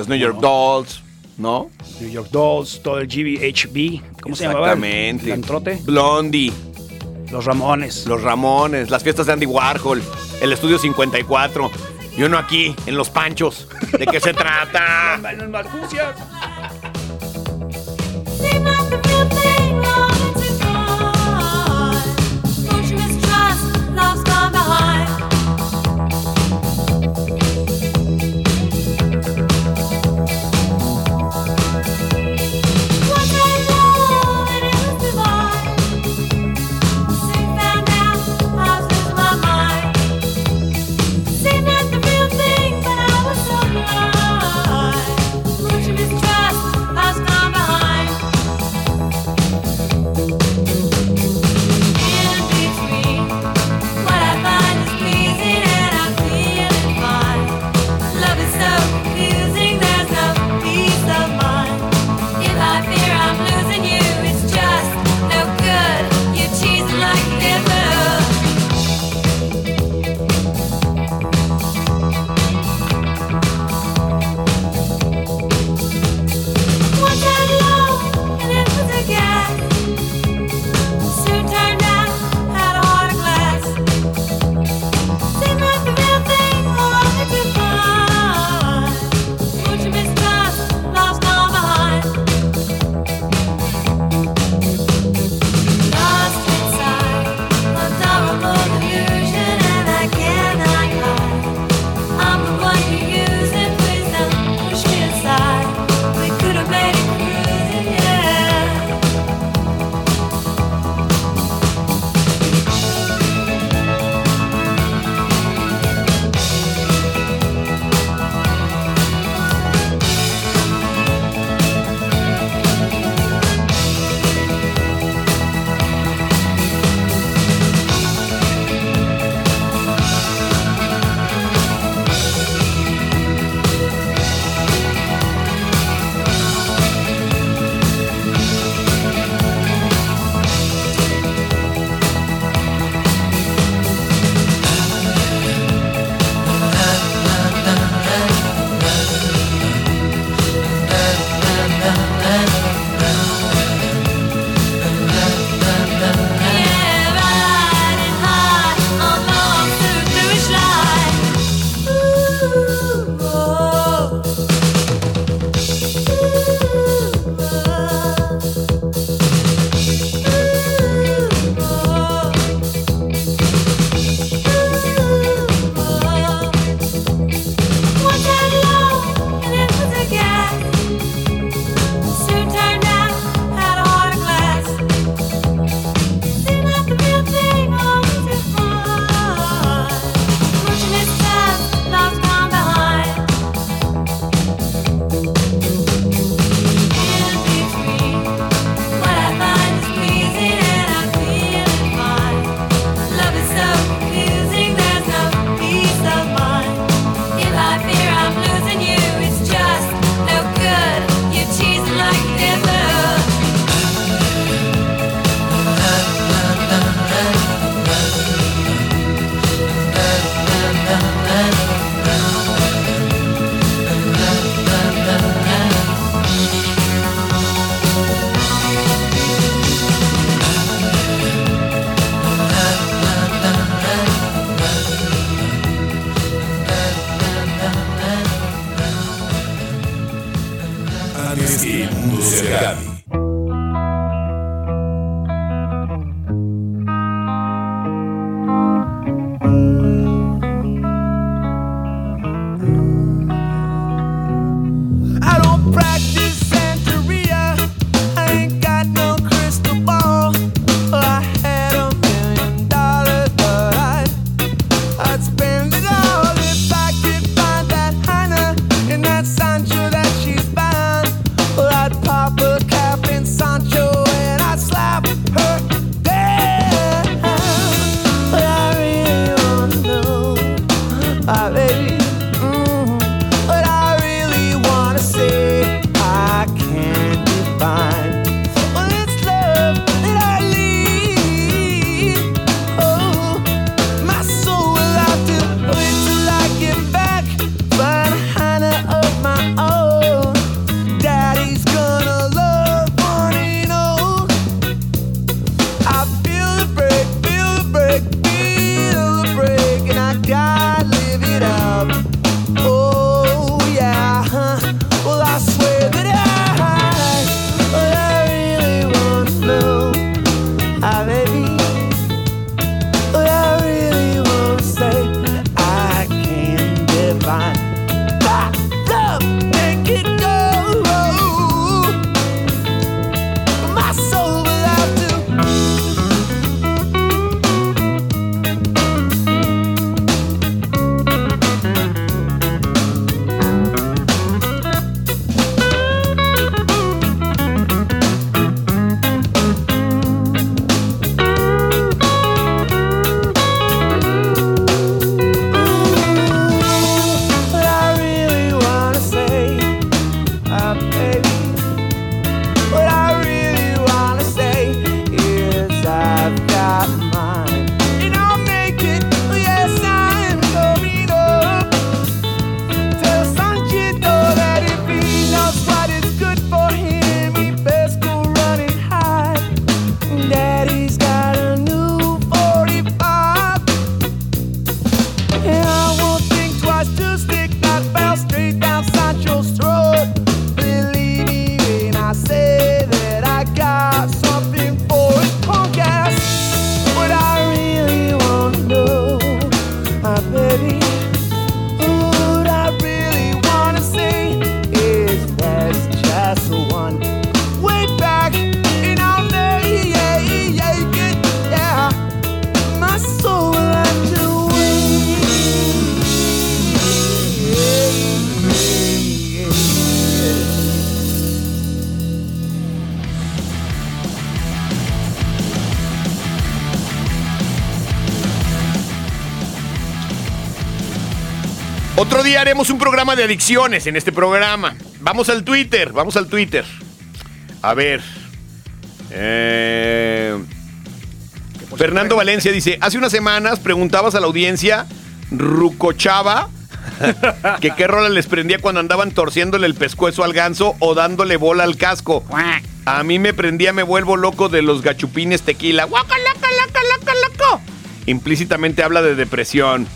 Los New York Dolls, ¿no? New York Dolls, todo el GBHB. ¿Cómo se llamaba? Exactamente. ¿El antrote? Blondie. Los Ramones. Los Ramones, las fiestas de Andy Warhol, el estudio 54. Y uno aquí, en los panchos. ¿De qué se [LAUGHS] trata? Haremos un programa de adicciones en este programa. Vamos al Twitter, vamos al Twitter. A ver. Eh, Fernando Valencia dice, hace unas semanas preguntabas a la audiencia, Rucochava, que qué rola les prendía cuando andaban torciéndole el pescuezo al ganso o dándole bola al casco. A mí me prendía Me vuelvo loco de los gachupines tequila. Implícitamente habla de depresión.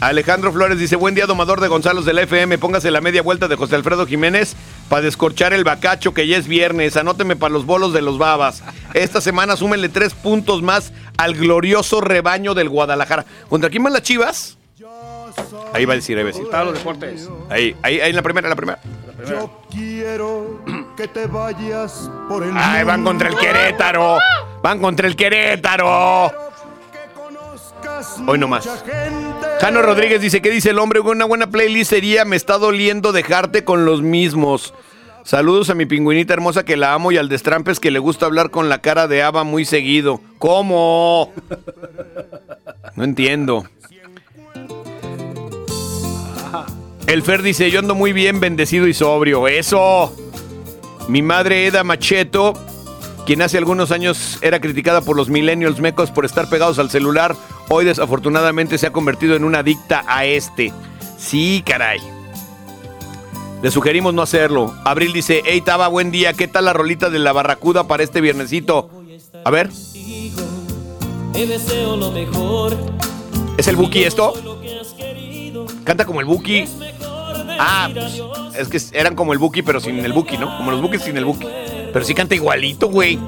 Alejandro Flores dice, buen día domador de Gonzalo de la FM, póngase la media vuelta de José Alfredo Jiménez para descorchar el bacacho que ya es viernes, anóteme para los bolos de los babas. Esta semana súmenle tres puntos más al glorioso rebaño del Guadalajara. ¿Contra quién van las chivas? Ahí va a decir, ahí va a decir. Está los deportes. Ahí, ahí, ahí en la primera, en la primera. Yo quiero que te vayas por el Ay, van contra el Querétaro. Van contra el Querétaro. Hoy nomás. Jano Rodríguez dice, ¿qué dice el hombre? Una buena playlist sería Me está doliendo dejarte con los mismos. Saludos a mi pingüinita hermosa que la amo y al destrampes que le gusta hablar con la cara de Ava muy seguido. ¿Cómo? No entiendo. El Fer dice, yo ando muy bien, bendecido y sobrio. ¡Eso! Mi madre Eda Macheto, quien hace algunos años era criticada por los millennials mecos por estar pegados al celular, hoy desafortunadamente se ha convertido en una adicta a este. Sí, caray. Le sugerimos no hacerlo. Abril dice, hey Taba, buen día, ¿qué tal la rolita de la barracuda para este viernesito? A ver. ¿es el Buki esto? Canta como el Buki. Ah, pues, es que eran como el Buki, pero sin el Buki, ¿no? Como los Bukis sin el Buki. Pero sí canta igualito, güey.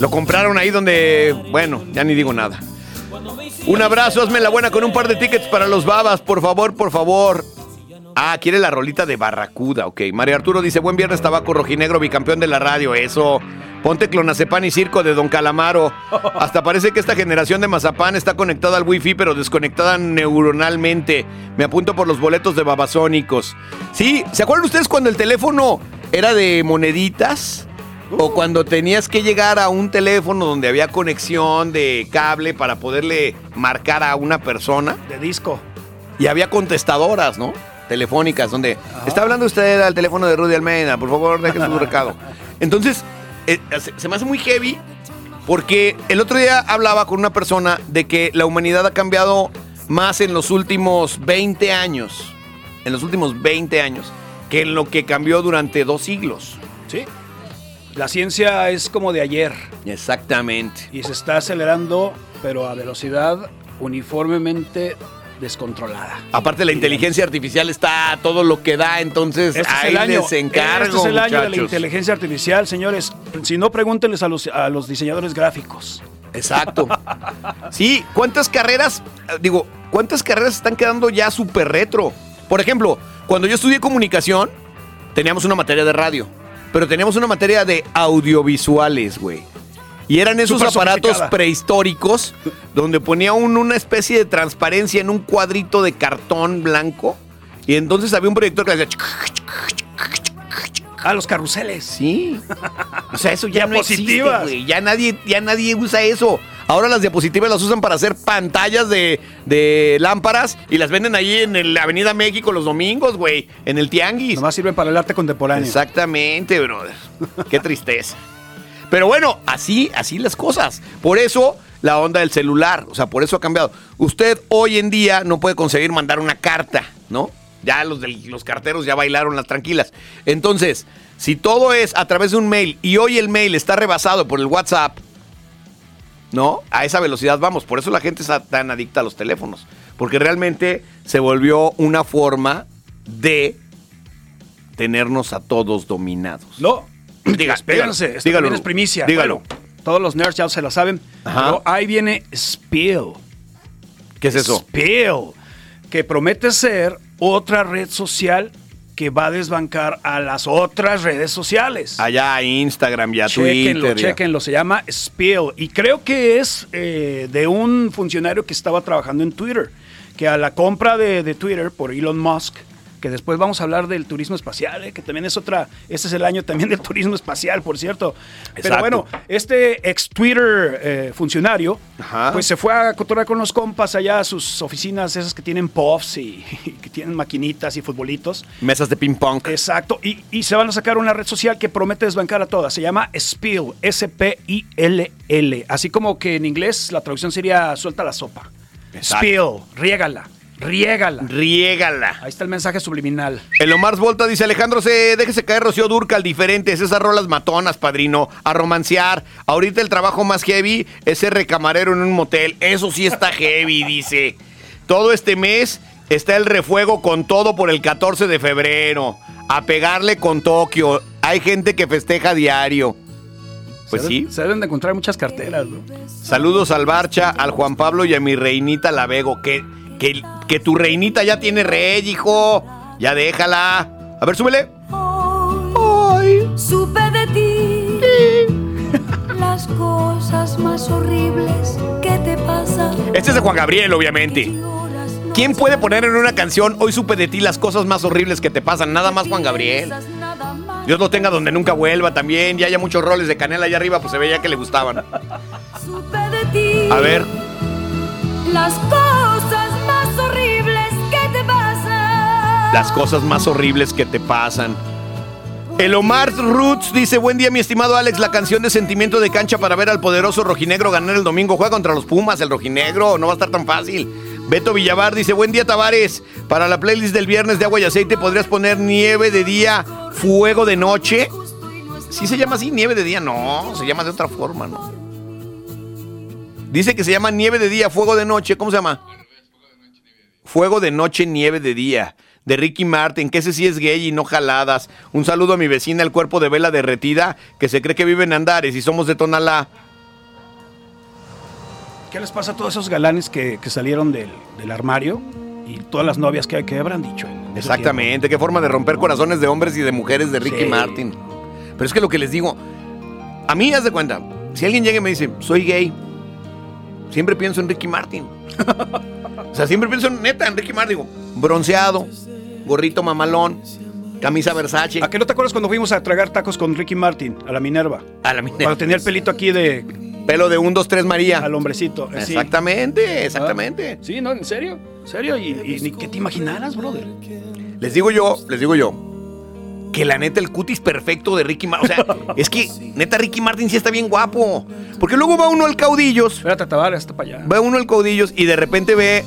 Lo compraron ahí donde. Bueno, ya ni digo nada. Un abrazo, hazme la buena con un par de tickets para los babas, por favor, por favor. Ah, quiere la rolita de Barracuda, ok. María Arturo dice, buen viernes, tabaco rojinegro, bicampeón de la radio, eso. Ponte clonazepam y circo de Don Calamaro. [LAUGHS] Hasta parece que esta generación de mazapán está conectada al wifi, pero desconectada neuronalmente. Me apunto por los boletos de babasónicos. Sí, ¿se acuerdan ustedes cuando el teléfono era de moneditas? O cuando tenías que llegar a un teléfono donde había conexión de cable para poderle marcar a una persona. De disco. Y había contestadoras, ¿no? Telefónicas, donde está hablando usted al teléfono de Rudy Almeida, por favor, deje su recado. [LAUGHS] Entonces, eh, se, se me hace muy heavy porque el otro día hablaba con una persona de que la humanidad ha cambiado más en los últimos 20 años, en los últimos 20 años, que en lo que cambió durante dos siglos. Sí. La ciencia es como de ayer. Exactamente. Y se está acelerando, pero a velocidad uniformemente descontrolada. Aparte la inteligencia artificial está a todo lo que da, entonces Este es ahí el año, les encargo, este es el año de la inteligencia artificial, señores. Si no, pregúntenles a los, a los diseñadores gráficos. Exacto. Sí, ¿cuántas carreras, digo, cuántas carreras están quedando ya súper retro? Por ejemplo, cuando yo estudié comunicación, teníamos una materia de radio, pero teníamos una materia de audiovisuales, güey. Y eran esos aparatos sofisticada. prehistóricos donde ponía un- una especie de transparencia en un cuadrito de cartón blanco. Y entonces había un proyector que hacía... A los carruseles. Sí. O sea, eso ya no existe, güey. Ya nadie, ya nadie usa eso. Ahora las diapositivas las usan para hacer pantallas de, de lámparas y las venden ahí en la Avenida México los domingos, güey. En el Tianguis. Nomás sirven para el arte contemporáneo. Exactamente, brother. Qué tristeza. Pero bueno, así, así las cosas. Por eso la onda del celular, o sea, por eso ha cambiado. Usted hoy en día no puede conseguir mandar una carta, ¿no? Ya los, del- los carteros ya bailaron las tranquilas. Entonces, si todo es a través de un mail y hoy el mail está rebasado por el WhatsApp, ¿no? A esa velocidad vamos. Por eso la gente está tan adicta a los teléfonos. Porque realmente se volvió una forma de tenernos a todos dominados. No. Diga, Espérense, dígalo, esto dígalo, también es primicia. dígalo. Bueno, todos los nerds ya se la saben. Ajá. Pero ahí viene Spill. ¿Qué es eso? Spill. Que promete ser otra red social que va a desbancar a las otras redes sociales. Allá a Instagram y a Chequenlo, Twitter. chequenlo, se llama Spill. Y creo que es eh, de un funcionario que estaba trabajando en Twitter, que a la compra de, de Twitter por Elon Musk, que después vamos a hablar del turismo espacial, eh, que también es otra, este es el año también del turismo espacial, por cierto. Pero bueno, este ex Twitter eh, funcionario, Ajá. pues se fue a cotorrear con los compas allá a sus oficinas, esas que tienen puffs y, y que tienen maquinitas y futbolitos. Mesas de ping pong. Exacto, y, y se van a sacar una red social que promete desbancar a todas. Se llama Spill, S-P-I-L-L. Así como que en inglés la traducción sería suelta la sopa. Exacto. Spill, riégala, riégala. Riégala. Ahí está el mensaje subliminal. El Omar Volta dice, Alejandro, se, déjese caer Rocío Durcal, diferentes, esas rolas matonas, padrino, a romancear. Ahorita el trabajo más heavy es ser recamarero en un motel. Eso sí está heavy, dice. Todo este mes está el refuego con todo por el 14 de febrero. A pegarle con Tokio. Hay gente que festeja diario. Pues se sí. Se deben de encontrar muchas carteras, ¿no? Saludos al Barcha, al Juan Pablo y a mi reinita Lavego. Que, que, que tu reinita ya tiene rey, hijo. Ya déjala. A ver, súbele. Supe de ti [LAUGHS] las cosas más horribles que te pasan. Este es de Juan Gabriel, obviamente. ¿Quién puede poner en una canción Hoy supe de ti las cosas más horribles que te pasan? Nada más Juan Gabriel. Dios lo tenga donde nunca vuelva también. Ya haya muchos roles de canela allá arriba, pues se veía que le gustaban. Supe de ti A ver, las cosas horribles que te pasan. las cosas más horribles que te pasan. El Omar Roots dice, buen día mi estimado Alex, la canción de sentimiento de cancha para ver al poderoso rojinegro ganar el domingo. Juega contra los Pumas, el rojinegro, no va a estar tan fácil. Beto Villavar dice, buen día Tavares, para la playlist del viernes de agua y aceite podrías poner nieve de día, fuego de noche. ¿Sí se llama así, nieve de día? No, se llama de otra forma, ¿no? Dice que se llama nieve de día, fuego de noche, ¿cómo se llama? Fuego de noche, nieve de día. de Ricky Martin, que ese sí es gay y no jaladas. Un saludo a mi vecina, el cuerpo de vela derretida, que se cree que vive en Andares y somos de Tonalá. ¿Qué les pasa a todos esos galanes que, que salieron del, del armario y todas las novias que, que habrán dicho? en Exactamente, qué forma de romper corazones de hombres y de mujeres de Ricky Sí. Martin. Pero es que lo que les digo, a mí haz de cuenta, si alguien llega y me dice, soy gay, siempre pienso en Ricky Martin. [LAUGHS] o sea, siempre pienso en, neta en Ricky Martin, digo, bronceado, gorrito mamalón, camisa Versace. ¿A qué no te acuerdas cuando fuimos a tragar tacos con Ricky Martin a la Minerva? A la Minerva. Cuando tenía el pelito aquí de. Pelo de un, dos, tres María. Al hombrecito. eh, sí. Exactamente, exactamente. Sí, no, en serio. ¿En serio? Y, y ni que te imaginaras, brother. Les digo yo, les digo yo, que la neta el cutis perfecto de Ricky Martin, o sea, [LAUGHS] es que neta Ricky Martin sí está bien guapo. Porque luego va uno al Caudillos, Espérate, Tavares, hasta para allá. va uno al Caudillos y de repente ve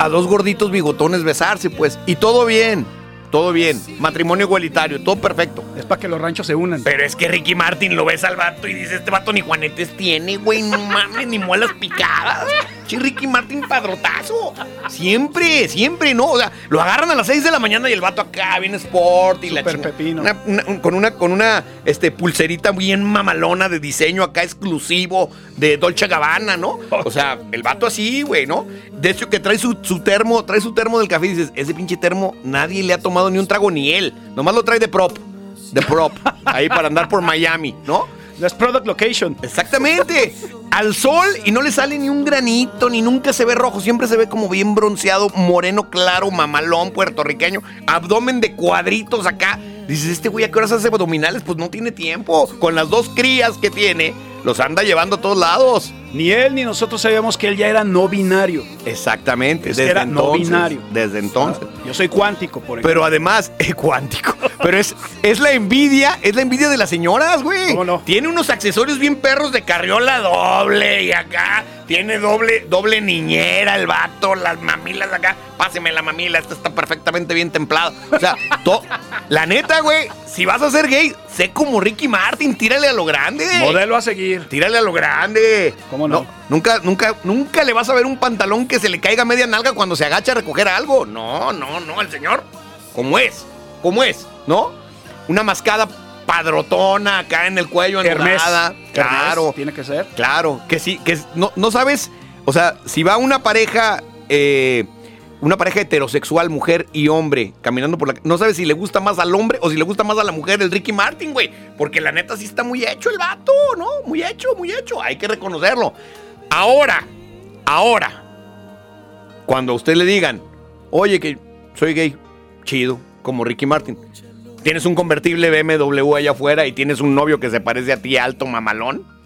a dos gorditos bigotones besarse, pues, y todo bien, todo bien, matrimonio igualitario, todo perfecto. Es para que los ranchos se unan. Pero es que Ricky Martin lo ves al vato y dice, este vato ni juanetes tiene, güey, no mames, ni muelas picadas. Che, Ricky Martin padrotazo. Siempre, siempre, ¿no? O sea, lo agarran a las 6 de la mañana y el vato acá, bien sport y la Súper chinga- pepino. una- una- un- con una, con una este, pulserita bien mamalona de diseño acá exclusivo de Dolce Gabbana, ¿no? O sea, el vato así, güey, ¿no? De hecho, que trae su, su termo, trae su termo del café y dices, ese pinche termo nadie le ha tomado ni un trago ni él. Nomás lo trae de prop. De prop. ahí para andar por Miami, ¿no? Las product location. Exactamente. Al sol y no le sale ni un granito, ni nunca se ve rojo. Siempre se ve como bien bronceado, moreno claro, mamalón, puertorriqueño. Abdomen de cuadritos acá. Dices, este güey, ¿a qué horas hace abdominales? Pues no tiene tiempo. Con las dos crías que tiene, los anda llevando a todos lados. Ni él ni nosotros sabíamos que él ya era no binario. Exactamente. Es desde era no entonces, binario. Desde entonces. Yo soy cuántico, por ejemplo. Pero además, es [LAUGHS] cuántico. Pero es, es la envidia, es la envidia de las señoras, güey. ¿Cómo no? Tiene unos accesorios bien perros de carriola doble y acá tiene doble, doble niñera el vato, las mamilas acá. Páseme la mamila, esta está perfectamente bien templada. O sea, to- la neta, güey, si vas a ser gay, sé como Ricky Martin, tírale a lo grande. Modelo a seguir. Tírale a lo grande. ¿Cómo no? Nunca, nunca, nunca le vas a ver un pantalón que se le caiga media nalga cuando se agacha a recoger algo. No, no, no, el señor. ¿Cómo es? ¿Cómo es? ¿No? Una mascada padrotona acá en el cuello, Hermes. anudada. Claro, Hermes, Tiene que ser. claro. Que sí, que es- no, no sabes. O sea, si va una pareja. eh, una pareja heterosexual, mujer y hombre, caminando por la... No sabes si le gusta más al hombre o si le gusta más a la mujer el Ricky Martin, güey. Porque la neta sí está muy hecho el vato, ¿no? Muy hecho, muy hecho. Hay que reconocerlo. Ahora, ahora, cuando a usted le digan, oye, que soy gay, chido, como Ricky Martin. Tienes un convertible BMW allá afuera y tienes un novio que se parece a ti alto, mamalón.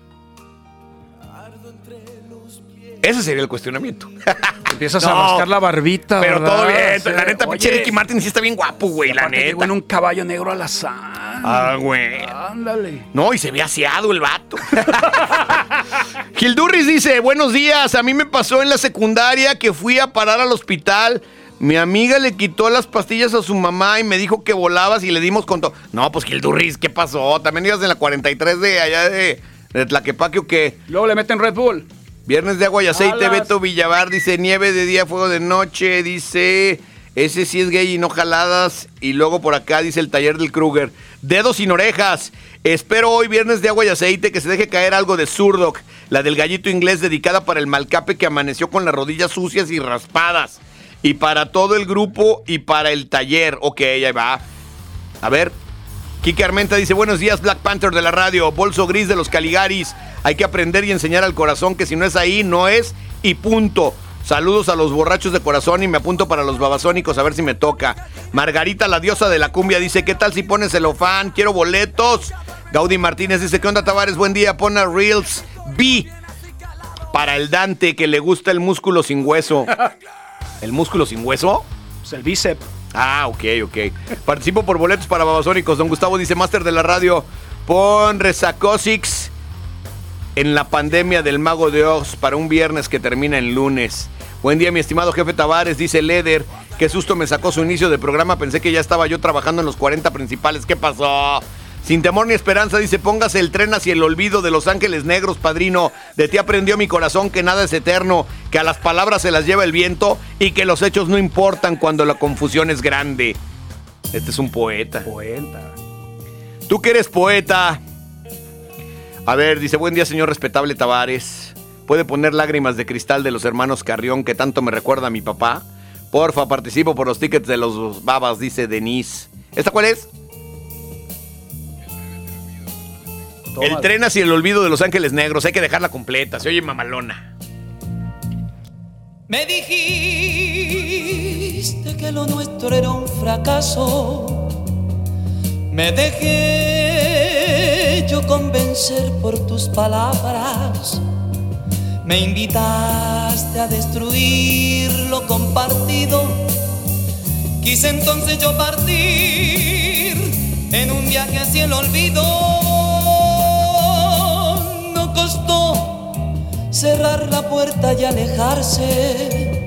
Ese sería el cuestionamiento. [LAUGHS] Empiezas a rascar la barbita. Pero ¿verdad? todo bien. Sí. La neta, pinche Ricky Martin sí está bien guapo, güey, la llegó neta. en un caballo negro al azar. Ah, güey. Ándale. No, y se ve aseado el vato. [LAUGHS] Gildurris dice, buenos días, a mí me pasó en la secundaria que fui a parar al hospital. Mi amiga le quitó las pastillas a su mamá y me dijo que volabas y le dimos con todo. No, pues Gildurris, ¿qué pasó? ¿También ibas en la 43 de allá de, de Tlaquepaque o qué? Luego le meten Red Bull. Viernes de agua y aceite, Alas. Beto Villavar dice nieve de día, fuego de noche, dice ese sí es gay y no jaladas. Y luego por acá dice el taller del Kruger, dedos sin orejas. Espero hoy viernes de agua y aceite que se deje caer algo de Surdoc, la del gallito inglés dedicada para el malcape que amaneció con las rodillas sucias y raspadas. Y para todo el grupo y para el taller. Ok, ahí va. A ver, Kike Armenta dice, buenos días Black Panther de la radio, bolso gris de los Caligaris. Hay que aprender y enseñar al corazón que si no es ahí, no es y punto. Saludos a los borrachos de corazón y me apunto para los babasónicos a ver si me toca. Margarita, la diosa de la cumbia, dice, ¿qué tal si pones celofán? Quiero boletos. Gaudi Martínez dice, ¿qué onda Tavares? Buen día, pon a Reels B. Para el Dante que le gusta el músculo sin hueso. [LAUGHS] ¿El músculo sin hueso? Pues el bíceps. Ah, ok, ok. Participo por boletos para Babasónicos. Don Gustavo dice, Máster de la radio, pon Resacosix en la pandemia del Mago de Oz para un viernes que termina en lunes. Buen día, mi estimado jefe Tavares, dice Leder. Qué susto me sacó su inicio de programa. Pensé que ya estaba yo trabajando en los 40 principales. ¿Qué pasó? Sin temor ni esperanza, dice, póngase el tren hacia el olvido de los ángeles negros, padrino. De ti aprendió mi corazón que nada es eterno, que a las palabras se las lleva el viento y que los hechos no importan cuando la confusión es grande. Este es un poeta. Poeta. Tú que eres poeta. A ver, dice, buen día, señor respetable Tavares. ¿Puede poner lágrimas de cristal de los hermanos Carrión que tanto me recuerda a mi papá? Porfa, participo por los tickets de los babas, dice Denise. ¿Esta cuál es? El tren hacia el olvido de Los Ángeles Negros. Hay que dejarla completa. Se oye mamalona. Me dijiste que lo nuestro era un fracaso. Me dejé yo convencer por tus palabras. Me invitaste a destruir lo compartido. Quise entonces yo partir en un viaje hacia el olvido. Cerrar la puerta y alejarse.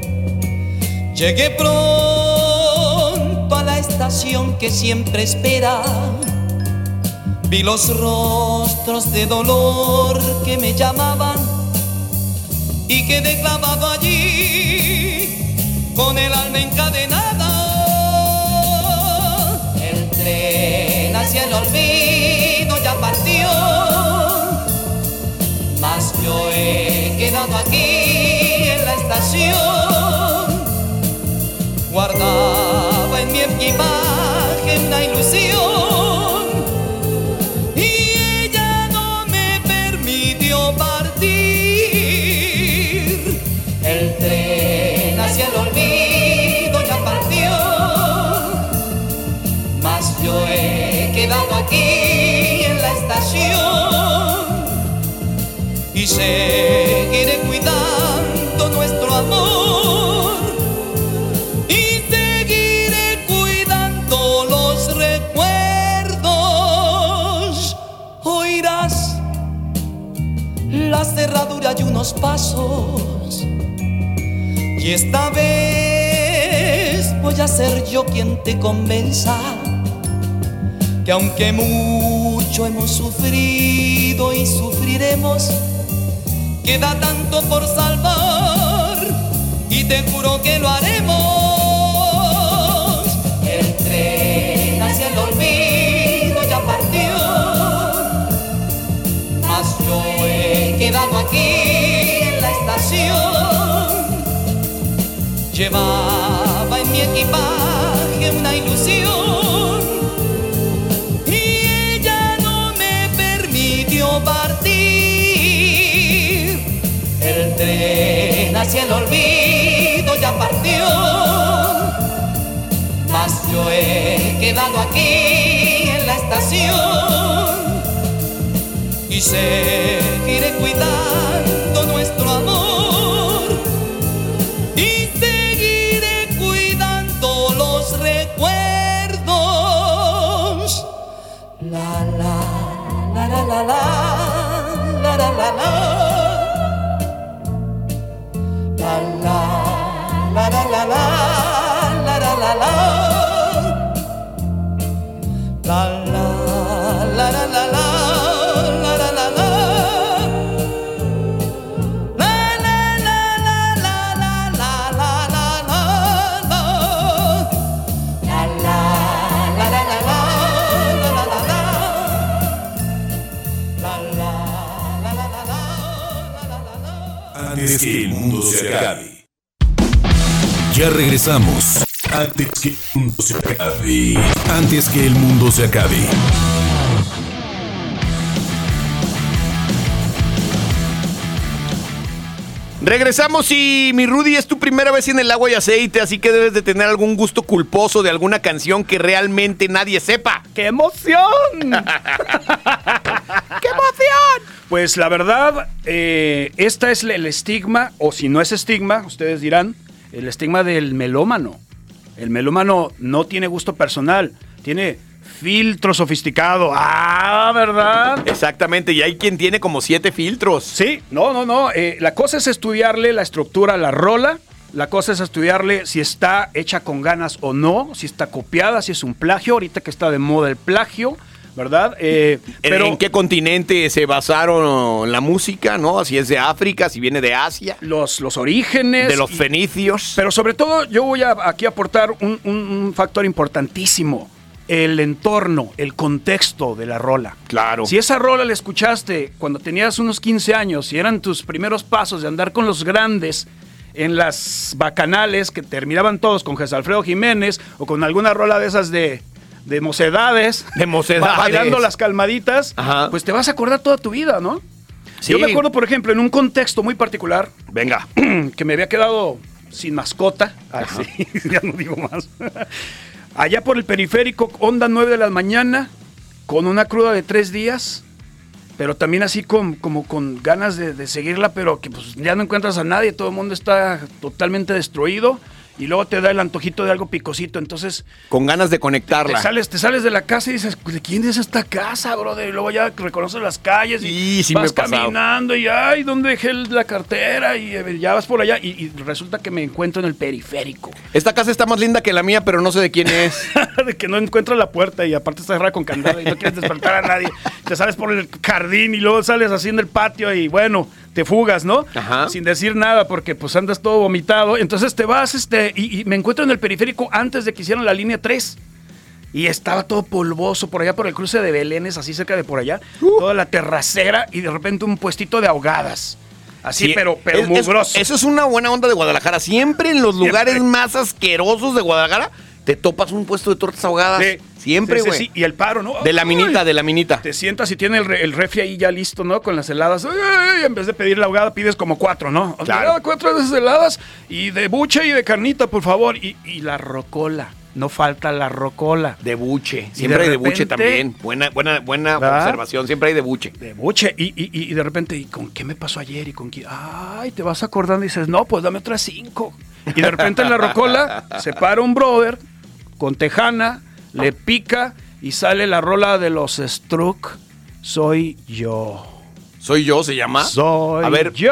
Llegué pronto a la estación que siempre espera. Vi los rostros de dolor que me llamaban y quedé clavado allí con el alma encadenada. El tren hacia el olvido ya partió, mas yo he quedado aquí en la estación. Guardaba en mi equipaje una ilusión y seguiré cuidando nuestro amor y seguiré cuidando los recuerdos. Oirás la cerradura y unos pasos y esta vez voy a ser yo quien te convenza que aunque mucho hemos sufrido y sufriremos, queda tanto por salvar y te juro que lo haremos. El tren hacia el olvido ya partió, mas yo he quedado aquí en la estación. Llevaba en mi equipaje una ilusión quedado aquí en la estación y seguiré cuidando nuestro amor y seguiré cuidando los recuerdos. La la la la la la la la la la la la la la la la la la la Antes que el mundo se acabe. Ya regresamos. Antes que el mundo se acabe. Antes que el mundo se acabe. Regresamos y mi Rudy es tu primera vez en el agua y aceite, así que debes de tener algún gusto culposo de alguna canción que realmente nadie sepa. ¡Qué emoción! [LAUGHS] ¡Qué emoción! Pues la verdad, eh, esta es el estigma, o si no es estigma, ustedes dirán, el estigma del melómano. El melómano no tiene gusto personal, tiene filtro sofisticado. Ah, ¿verdad? Exactamente, y hay quien tiene como siete filtros. Sí, no, no, no. eh, la cosa es estudiarle la estructura a la rola. La cosa es estudiarle si está hecha con ganas o no, si está copiada, si es un plagio. Ahorita que está de moda el plagio, ¿verdad? Eh, ¿En- pero ¿En qué continente se basaron la música, no? Si es de África, si viene de Asia, los, los orígenes. de los y- fenicios. Pero sobre todo yo voy a aquí a aportar un, un- un factor importantísimo. El entorno, el contexto de la rola. Claro. Si esa rola la escuchaste cuando tenías unos 15 años y eran tus primeros pasos de andar con los grandes en las bacanales que terminaban todos con Jesús Alfredo Jiménez o con alguna rola de esas de, de mocedades, De mocedades. ba- bailando las calmaditas, Ajá. pues te vas a acordar toda tu vida, ¿no? Sí. Yo me acuerdo, por ejemplo, en un contexto muy particular, Venga. [CLEARS THROAT] que me había quedado sin mascota. Así, [LAUGHS] ya no digo más. [LAUGHS] Allá por el periférico, onda 9 de la mañana, con una cruda de tres días, pero también así con, como con ganas de, de seguirla, pero que pues ya no encuentras a nadie, todo el mundo está totalmente destruido. Y luego te da el antojito de algo picosito, entonces Con ganas de te conectarla. sales, te sales de la casa y dices, ¿de quién es esta casa, brother? Y luego ya reconoces las calles y sí vas caminando y, ay, ¿dónde dejé la cartera? Y eh, ya vas por allá y, y resulta que me encuentro en el periférico. Esta casa está más linda que la mía, pero no sé de quién es. [LAUGHS] de que no encuentras la puerta y aparte está cerrada con candado y no quieres despertar a nadie. Te sales por el jardín y luego sales así en el patio y bueno, te fugas, ¿no? Ajá. Sin decir nada porque pues andas todo vomitado. Entonces te vas este y, y me encuentro en el periférico antes de que hicieran la línea 3. Y estaba todo polvoso por allá por el cruce de Belénes, así cerca de por allá. Toda la terracera y de repente un puestito de ahogadas. Así, Sí, pero, pero es- es- mugroso. eso es una buena onda de Guadalajara. Siempre en los lugares más asquerosos de Guadalajara te topas un puesto de tortas ahogadas. Sí. Siempre, Sí, sí, güey. sí. Y el paro, ¿no? De la Ay. minita, de la minita. Te sientas y tiene el, el refri ahí ya listo, ¿no? Con las heladas. Ay, en vez de pedir la ahogada, pides como cuatro, ¿no? Claro. Ah, cuatro de esas heladas y de buche y de carnita, por favor. Y, y la rocola. No falta la rocola. De buche. Siempre de hay de buche también. Buena, buena, buena ¿Verdad? observación. Siempre hay de buche. De buche. Y, y- y de repente, ¿y con qué me pasó ayer? Y con quién? Ay, te vas acordando y dices, no, pues dame otras cinco. Y de repente en la rocola se para un brother con tejana, le pica y sale la rola de los Struck. Soy yo. Soy yo, se llama. Soy A ver, yo.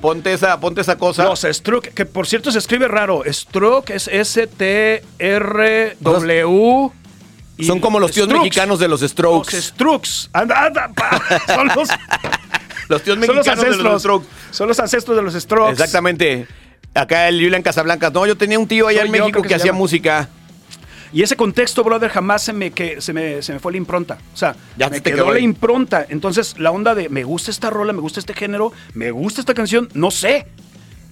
ponte esa, ponte esa cosa. Los Struck, que por cierto se escribe raro. Struck es S-T-R-W. Son como los tíos Strux. mexicanos de los Los Strokes. Anda, anda, pa. Son los, [LAUGHS] Los tíos son los mexicanos de los. Strokes. Son los ancestros de los Strokes. Exactamente. Acá el Julian Casablancas. No, yo tenía un tío allá Soy en México que, hacía llama. música. Y ese contexto, brother, jamás se me, que, se me, se me fue la impronta. O sea, Ya me te quedó quedó la impronta. Entonces, la onda de me gusta esta rola, me gusta este género, me gusta esta canción, no sé.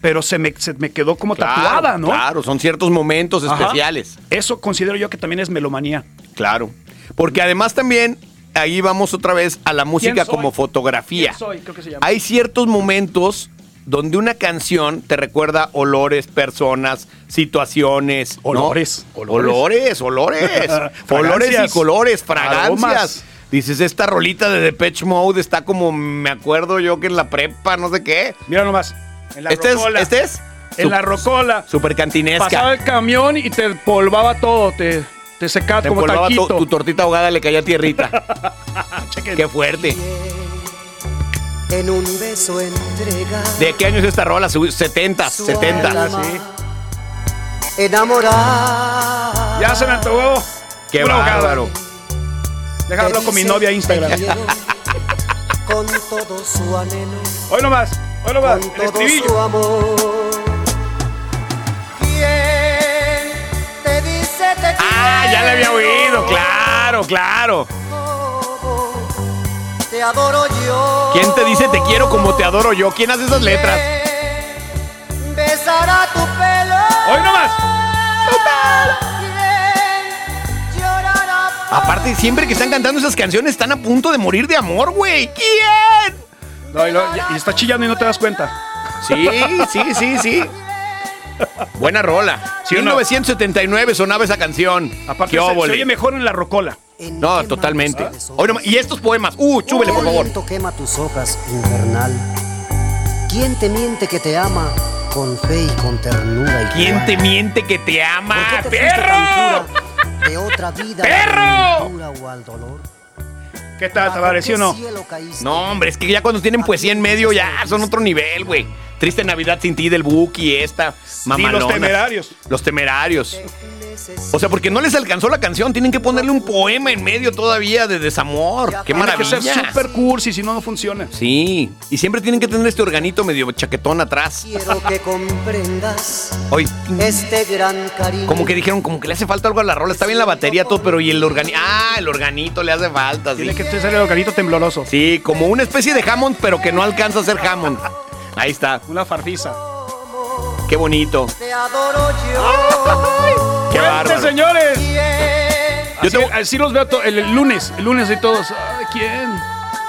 Pero se me, se me quedó como Claro, tatuada, ¿no? Claro, son ciertos momentos Ajá. especiales. Eso considero yo que también es melomanía. Claro. Porque además también ahí vamos otra vez a la música como fotografía. ¿Quién soy? Creo que se llama. Hay ciertos momentos donde una canción te recuerda olores, personas, situaciones. ¿no? Olores, Olores, olores. olores [LAUGHS] y colores, fragancias. Aromas. Dices, esta rolita de Depeche Mode está como, me acuerdo yo que en la prepa, no sé qué. Mira nomás. En la ¿Este es? ¿Este es? En la rocola. Super cantinesca. Pasaba el camión y te polvaba todo, te, te secaba Te como taquito. to- tu tortita ahogada, le caía tierrita. [LAUGHS] Qué fuerte. En un beso entrega ¿De qué año es esta rola? Su- 70, Su 70. alma. enamorada. Ya se me antojó. Qué bárbaro. Déjame hablar con mi novia a Instagram. [LAUGHS] Con todo su anhelo, Hoy nomás, hoy nomás. con El todo su estribillo. amor. ¿Quién te dice te Ah, ya la había oído, claro, claro. Te adoro yo. ¿Quién te dice te quiero como te adoro yo? ¿Quién hace esas letras? ¿Quién Besará tu pelo. Hoy nomás. ¿Quién llorará por Aparte, siempre que están cantando esas canciones están a punto de morir de amor, güey. ¿Quién? No, y, lo- y está chillando y no te das cuenta. Sí, sí, sí, sí. Buena rola. ¿Sí o no? 1979 sonaba esa canción. Aparte, Qué se, se oye mejor en la rocola. ¿En No, totalmente. Hoy y estos poemas. Uh, chúbele, por favor. viento quema tus hojas, infernal. ¿Quién te miente que te ama con fe y con ternura? ¿Quién te miente que te ama? ¿Por qué te fuiste tan ¡Perro! De otra vida. ¡Perro! a la aventura o al dolor. ¿Qué tal, ¿Bajo Tavares, sí o no? No, hombre, es que ya cuando tienen poesía en medio ya son otro nivel, güey. Triste Navidad sin ti del Buki, esta. Mamalona. los Temerarios. Los temerarios. O sea, porque no les alcanzó la canción, tienen que ponerle un poema en medio todavía de desamor. ¡Qué Tiene que maravilla! ser super cursi, si no, no funciona. Sí, y siempre tienen que tener este organito medio chaquetón atrás. Quiero que comprendas Hoy, este gran cariño. como que dijeron, como que le hace falta algo a la rola. Está bien la batería, todo, pero y el organito. Ah, el organito le hace falta. Sí. Tiene que ser el organito tembloroso. Sí, como una especie de Hammond, pero que no alcanza a ser Hammond. Ahí está. Una farfisa. Qué bonito. Te adoro yo. Qué ¡Cuente, bárbaro. señores! Yo Así, te- así los veo el, el lunes. El lunes y todos. Ay, ¿Quién?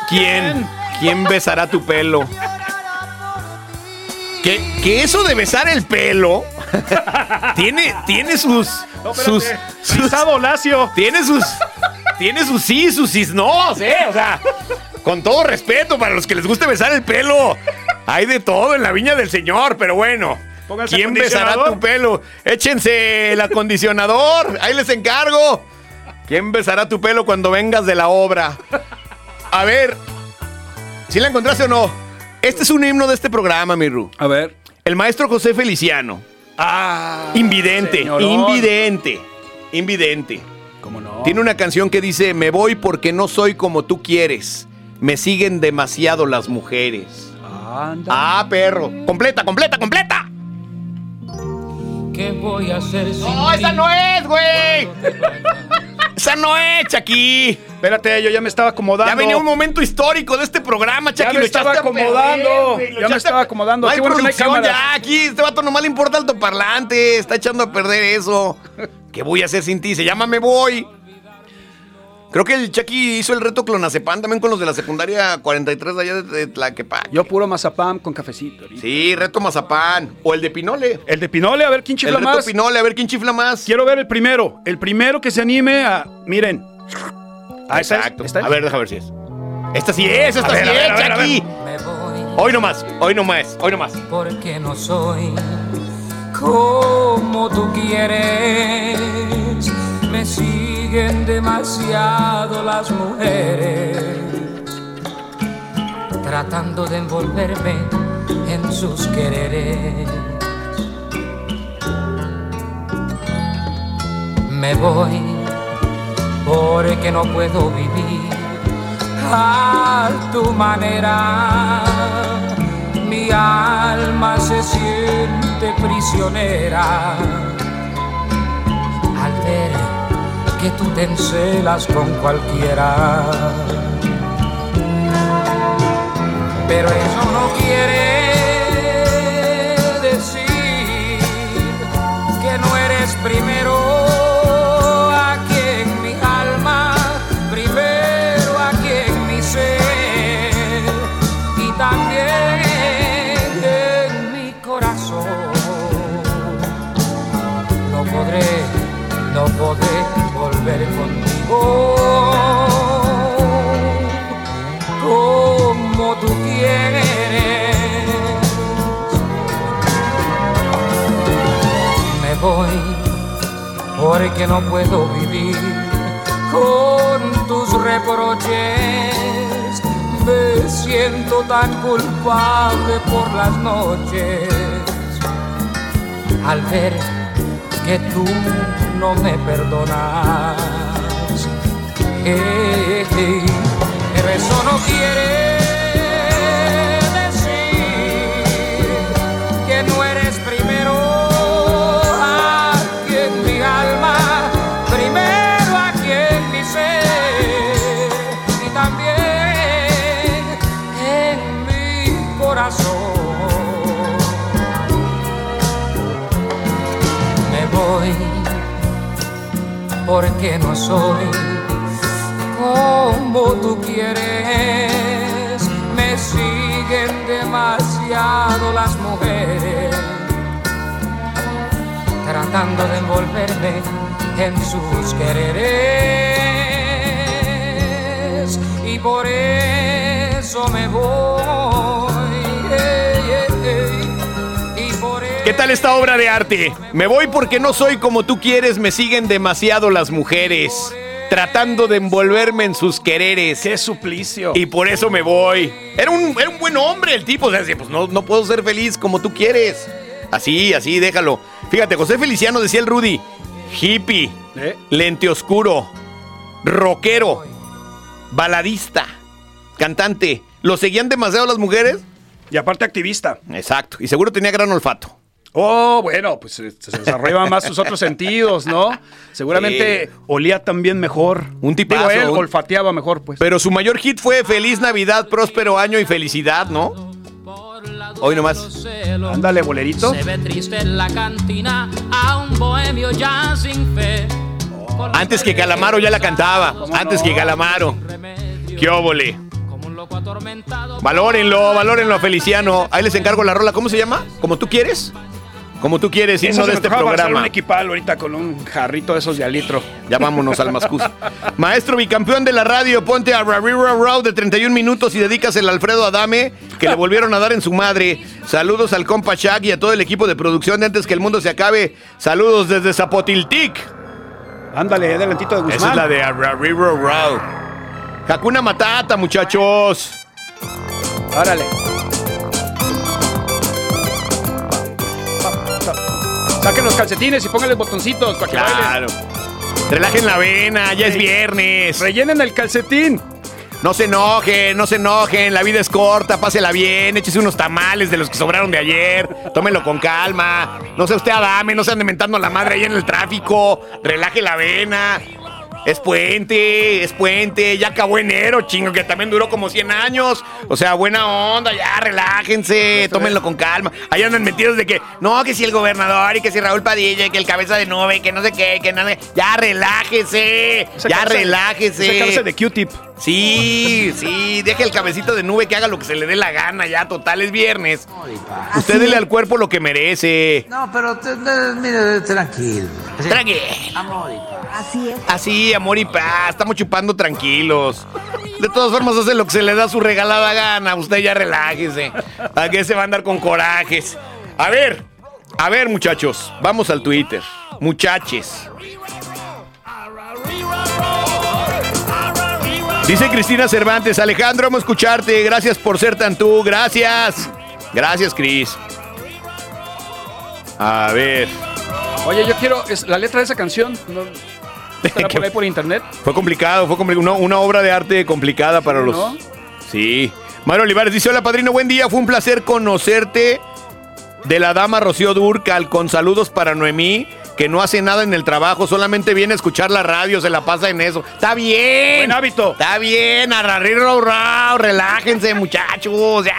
¿Quién? ¿Quién besará tu pelo? Que, que eso de besar el pelo [LAUGHS] tiene, tiene sus. No, sus, sus- lacio. tiene sus. Tiene sus sí, sus sí, no, ¿eh? O sea, con todo respeto para los que les guste besar el pelo. Hay de todo en la viña del Señor, pero bueno. Pónganse ¿Quién besará tu pelo? Échense el acondicionador. Ahí les encargo. ¿Quién besará tu pelo cuando vengas de la obra? A ver, ¿si la encontraste o no? Este es un himno de este programa, mi Ru. A ver. El maestro José Feliciano. Ah. Invidente, señorón. invidente, invidente. ¿Cómo no? Tiene una canción que dice, me voy porque no soy como tú quieres. Me siguen demasiado las mujeres. Anda. Ah, perro. Completa, completa, completa. ¿Qué voy a hacer sin No, esa ti? no es, güey. Esa no es, Chucky. Espérate, yo ya me estaba acomodando. Ya venía un momento histórico de este programa, Ya Chucky. me lo estaba acomodando. perder, güey, lo Ya me estaba acomodando. No hay Qué bueno que no hay producción ya, aquí este vato nomás le importa altoparlante. Está echando a perder eso. ¿Qué voy a hacer sin ti? Se llama Me Voy. Creo que el Chucky hizo el reto clonazepam también con los de la secundaria 43 de allá de, Tlaquepaque. Yo puro mazapán con cafecito. ahorita. Sí, reto mazapán. O el de Pinole. El de Pinole, a ver quién El chifla reto más. Pinole, a ver quién chifla más. Quiero ver el primero. El primero que se anime a. Miren. Ah, ¿esa es? Exacto. ¿Esta es? A ver, déjame ver si es. Esta sí es, esta A ver, sí a ver, es, ver, a ver. Chucky. Me voy Hoy nomás, hoy nomás, hoy nomás. porque no soy como tú quieres. Me siguen demasiado las mujeres tratando de envolverme en sus quereres. Me voy porque no puedo vivir a tu manera. Mi alma se siente prisionera al ver que tú te encelas con cualquiera. Pero eso no quiere decir que no eres primero como tú quieres. Me voy porque no puedo vivir con tus reproches. Me siento tan culpable por las noches al ver que tú no me perdonas. Pero eso no quiere decir que no eres primero aquí en mi alma, primero aquí en mi ser y también en mi corazón. Me voy porque no soy como tú quieres. Me siguen demasiado las mujeres, tratando de envolverme en sus quereres. Y por eso me voy. ¿Qué tal esta obra de arte? Me voy porque no soy como tú quieres, me siguen demasiado las mujeres. Tratando de envolverme en sus quereres. ¡Qué suplicio! Y por eso me voy. Era un, era un buen hombre el tipo. O sea, decía, pues no, no puedo ser feliz como tú quieres. Así, así, déjalo. Fíjate, José Feliciano decía el Rudy. Hippie, ¿Eh? lente oscuro, rockero, baladista, cantante. ¿Lo seguían demasiado las mujeres? Y aparte activista. Exacto. Y seguro tenía gran olfato. Oh, bueno, pues eh, se desarrollaban más sus otros sentidos, ¿no? Seguramente olía también mejor. Un. Digo, él un- olfateaba mejor, pues. Pero su mayor hit fue Feliz Navidad, próspero año y felicidad, ¿no? Hoy nomás. Ándale, bolerito. Se ve triste en la cantina a un bohemio ya sin fe. Antes que Calamaro ya la cantaba. Antes que Calamaro. ¡Qué óvole! Valórenlo, valórenlo a Feliciano. Ahí les encargo la rola. ¿Cómo se llama? ¿Como tú quieres? Como tú quieres, Eso se de este hacer un programa. equipal ahorita con un jarrito de esos de al litro. Ya vámonos al Mascus. [LAUGHS] Maestro bicampeón de la radio, ponte a Rarira Row de 31 minutos y dedícasela a Alfredo Adame, que le volvieron a dar en su madre. Saludos al compa Shaq y a todo el equipo de producción de antes que el mundo se acabe. Saludos desde Zapotiltic. Ándale, adelantito de Guzmán. Esa es la de Rarira Row. Hakuna Matata, muchachos. Árale. Saquen los calcetines y pónganles botoncitos para que Claro. Relajen la vena, ya es viernes. Rellenen el calcetín. No se enojen, no se enojen, la vida es corta, pásela bien, échese unos tamales de los que sobraron de ayer, tómelo con calma, no sea usted adame, no se ande mentando la madre ahí en el tráfico, relaje la vena. Es puente, es puente, ya acabó enero, chingo, que también duró como 100 años. O sea, buena onda, ya relájense, tómenlo con calma. Ahí andan metidos de que, no, que si el gobernador y que si Raúl Padilla y que el cabeza de nube, que no sé qué, que nada. Ya relájese, ya relájese. cabeza de Q-tip. Sí, sí, deje el cabecito de nube que haga lo que se le dé la gana, ya, total, es viernes. Usted dele al cuerpo lo que merece. No, pero te- te- mire, tranquilo. Tranquilo. Amor y paz. Así es. Así, amor y paz, estamos chupando tranquilos. De todas formas, hace lo que se le da su regalada gana. Usted ya relájese. ¿A qué se va a andar con corajes? A ver, a ver, muchachos, vamos al Twitter. Muchaches. Dice Cristina Cervantes, Alejandro, vamos a escucharte. Gracias por ser tan tú. Gracias. Gracias, Cris. A ver. Oye, yo quiero. es- la letra de esa canción. ¿no? ¿Estará por ahí por internet? [LAUGHS] Fue complicado, fue complicado. Una, una obra de arte complicada para los. ¿no? Sí. Mario Olivares dice: Hola, padrino, buen día. Fue un placer conocerte de la dama Rocío Durcal. Con saludos para Noemí, que no hace nada en el trabajo, solamente viene a escuchar la radio, se la pasa en eso. Está bien. Buen hábito. Está bien, rau, relájense, muchachos, ya.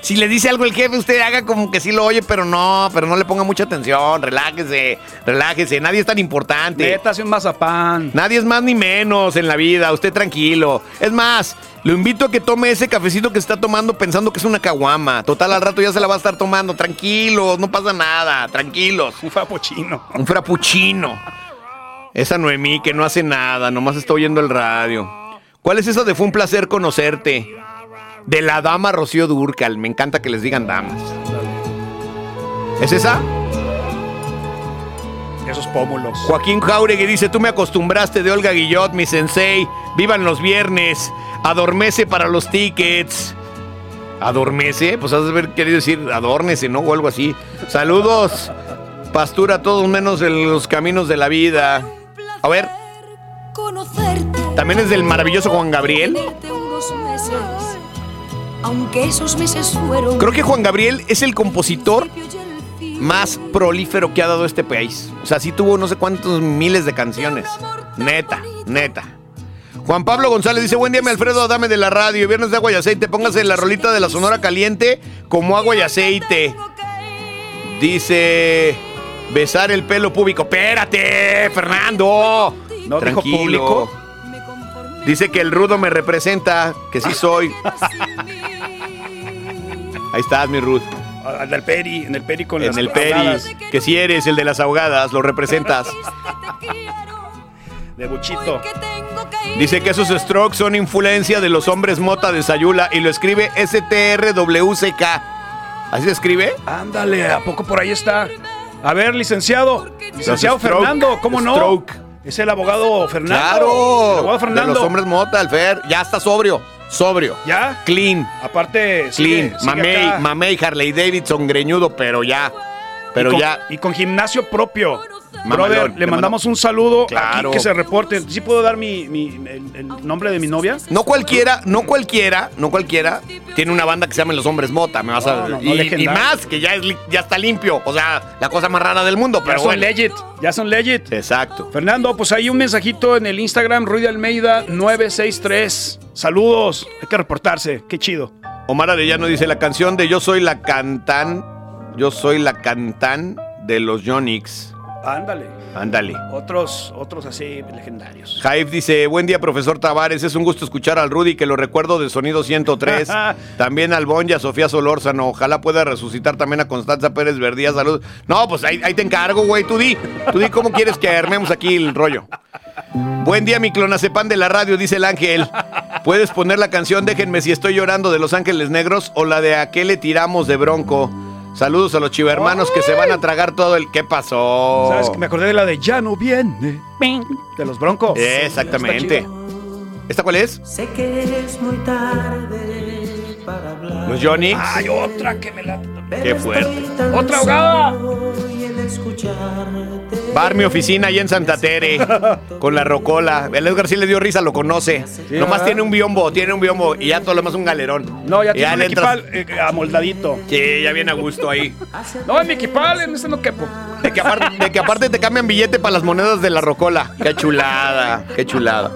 Si le dice algo el jefe, usted haga como que sí lo oye, pero no, pero no le ponga mucha atención, relájese, relájese, nadie es tan importante. Métase un mazapán. Nadie es más ni menos en la vida, usted tranquilo. Es más, lo invito a que tome ese cafecito que está tomando pensando que es una caguama. Total, al rato ya se la va a estar tomando. Tranquilos, no pasa nada, tranquilos. Un frappuccino. Un frappuccino. Esa Noemí que no hace nada, nomás está oyendo el radio. ¿Cuál es eso de fue un placer conocerte? De la dama Rocío Durcal. Me encanta que les digan damas. ¿Es esa? Esos pómulos. Joaquín Jauregui dice, tú me acostumbraste de Olga Guillot, mi sensei. Vivan los viernes. Adormece para los tickets. ¿Adormece? Pues has de haber querido decir adórnese, ¿no? O algo así. Saludos. Pastura todos menos en los caminos de la vida. A ver, también es del maravilloso Juan Gabriel. tenerte unos meses. Aunque esos meses fueron. Creo que Juan Gabriel es el compositor más prolífero que ha dado este país. O sea, sí tuvo no sé cuántos miles de canciones. Neta, neta. Juan Pablo González dice, buen día, mi Alfredo, dame de la radio, viernes de agua y aceite, póngase la rolita de la Sonora Caliente como agua y aceite. Dice, besar el pelo público. Espérate, Fernando. ¿No dijo público? Dice que el rudo me representa, que sí soy. Ahí estás, mi Ruth. En el peri, en el peri con En las el Peri, ahogadas que si eres el de las ahogadas, lo representas. De buchito. Dice que esos strokes son influencia de los hombres mota de Sayula y lo escribe STRWCK. ¿Así se escribe? Ándale, ¿a poco por ahí está? A ver, licenciado. Licenciado stroke, Fernando, ¿cómo no? Stroke. Es el abogado Fernando. Claro. El abogado De Fernando. los hombres mota, el Fer. Ya está sobrio. Sobrio. ¿Ya? Clean. Aparte, sigue- Clean. sigue Mamey, acá. mamey, Harley Davidson, greñudo, pero ya. Pero y con, ya. Y con gimnasio propio. Mamalón, Brother, le le mandamos un saludo Claro. aquí que se reporte. ¿Sí puedo dar mi, mi- el, el nombre de mi novia? No cualquiera, no cualquiera, no cualquiera tiene una banda que se llama Los Hombres Mota, me vas a No, no, no, y, más que ya es ya está limpio, o sea, la cosa más rara del mundo, Ya pero son bueno. legit, ya son legit. Exacto. Fernando, pues hay un mensajito en el Instagram, Ruy de Almeida 963. Saludos, hay que reportarse, qué chido. Omar Arellano dice la canción de Yo soy la cantán, yo soy la cantán de los Yonix. Ándale. Ándale. Otros, otros así legendarios. Jaif dice, buen día profesor Tavares, es un gusto escuchar al Rudy que lo recuerdo de Sonido 103, [LAUGHS] también al Bon y a Sofía Solórzano, ojalá pueda resucitar también a Constanza Pérez Verdía, salud. No, pues ahí, ahí te encargo, güey, tú di, tú di cómo quieres que armemos aquí el rollo. Buen día, mi clonacepan de la radio, dice el ángel. Puedes poner la canción Déjenme si estoy llorando de Los Ángeles Negros o la de A qué le tiramos de Bronco. Saludos a los chivermanos que se van a tragar todo el... ¿Qué pasó? ¿Sabes? que Me acordé de la de Ya no viene. De los broncos. Exactamente. ¿Esta cuál es? Sé que es muy tarde para hablar. Los Yonix. Hay otra que me la. Qué fuerte. ¡Otra ahogada! Bar mi oficina ahí en Santa Tere, con la rocola. El Edgar sí le dio risa, lo conoce. Nomás ¿verdad? tiene un biombo, tiene un biombo y ya todo lo demás un galerón. No, ya Y tiene un le entras- equipal eh, amoldadito. Sí, ya viene a gusto ahí. No, en mi equipal, en este no quepo. De que, aparte, de que aparte te cambian billete para las monedas de la rocola. Qué chulada, qué chulada.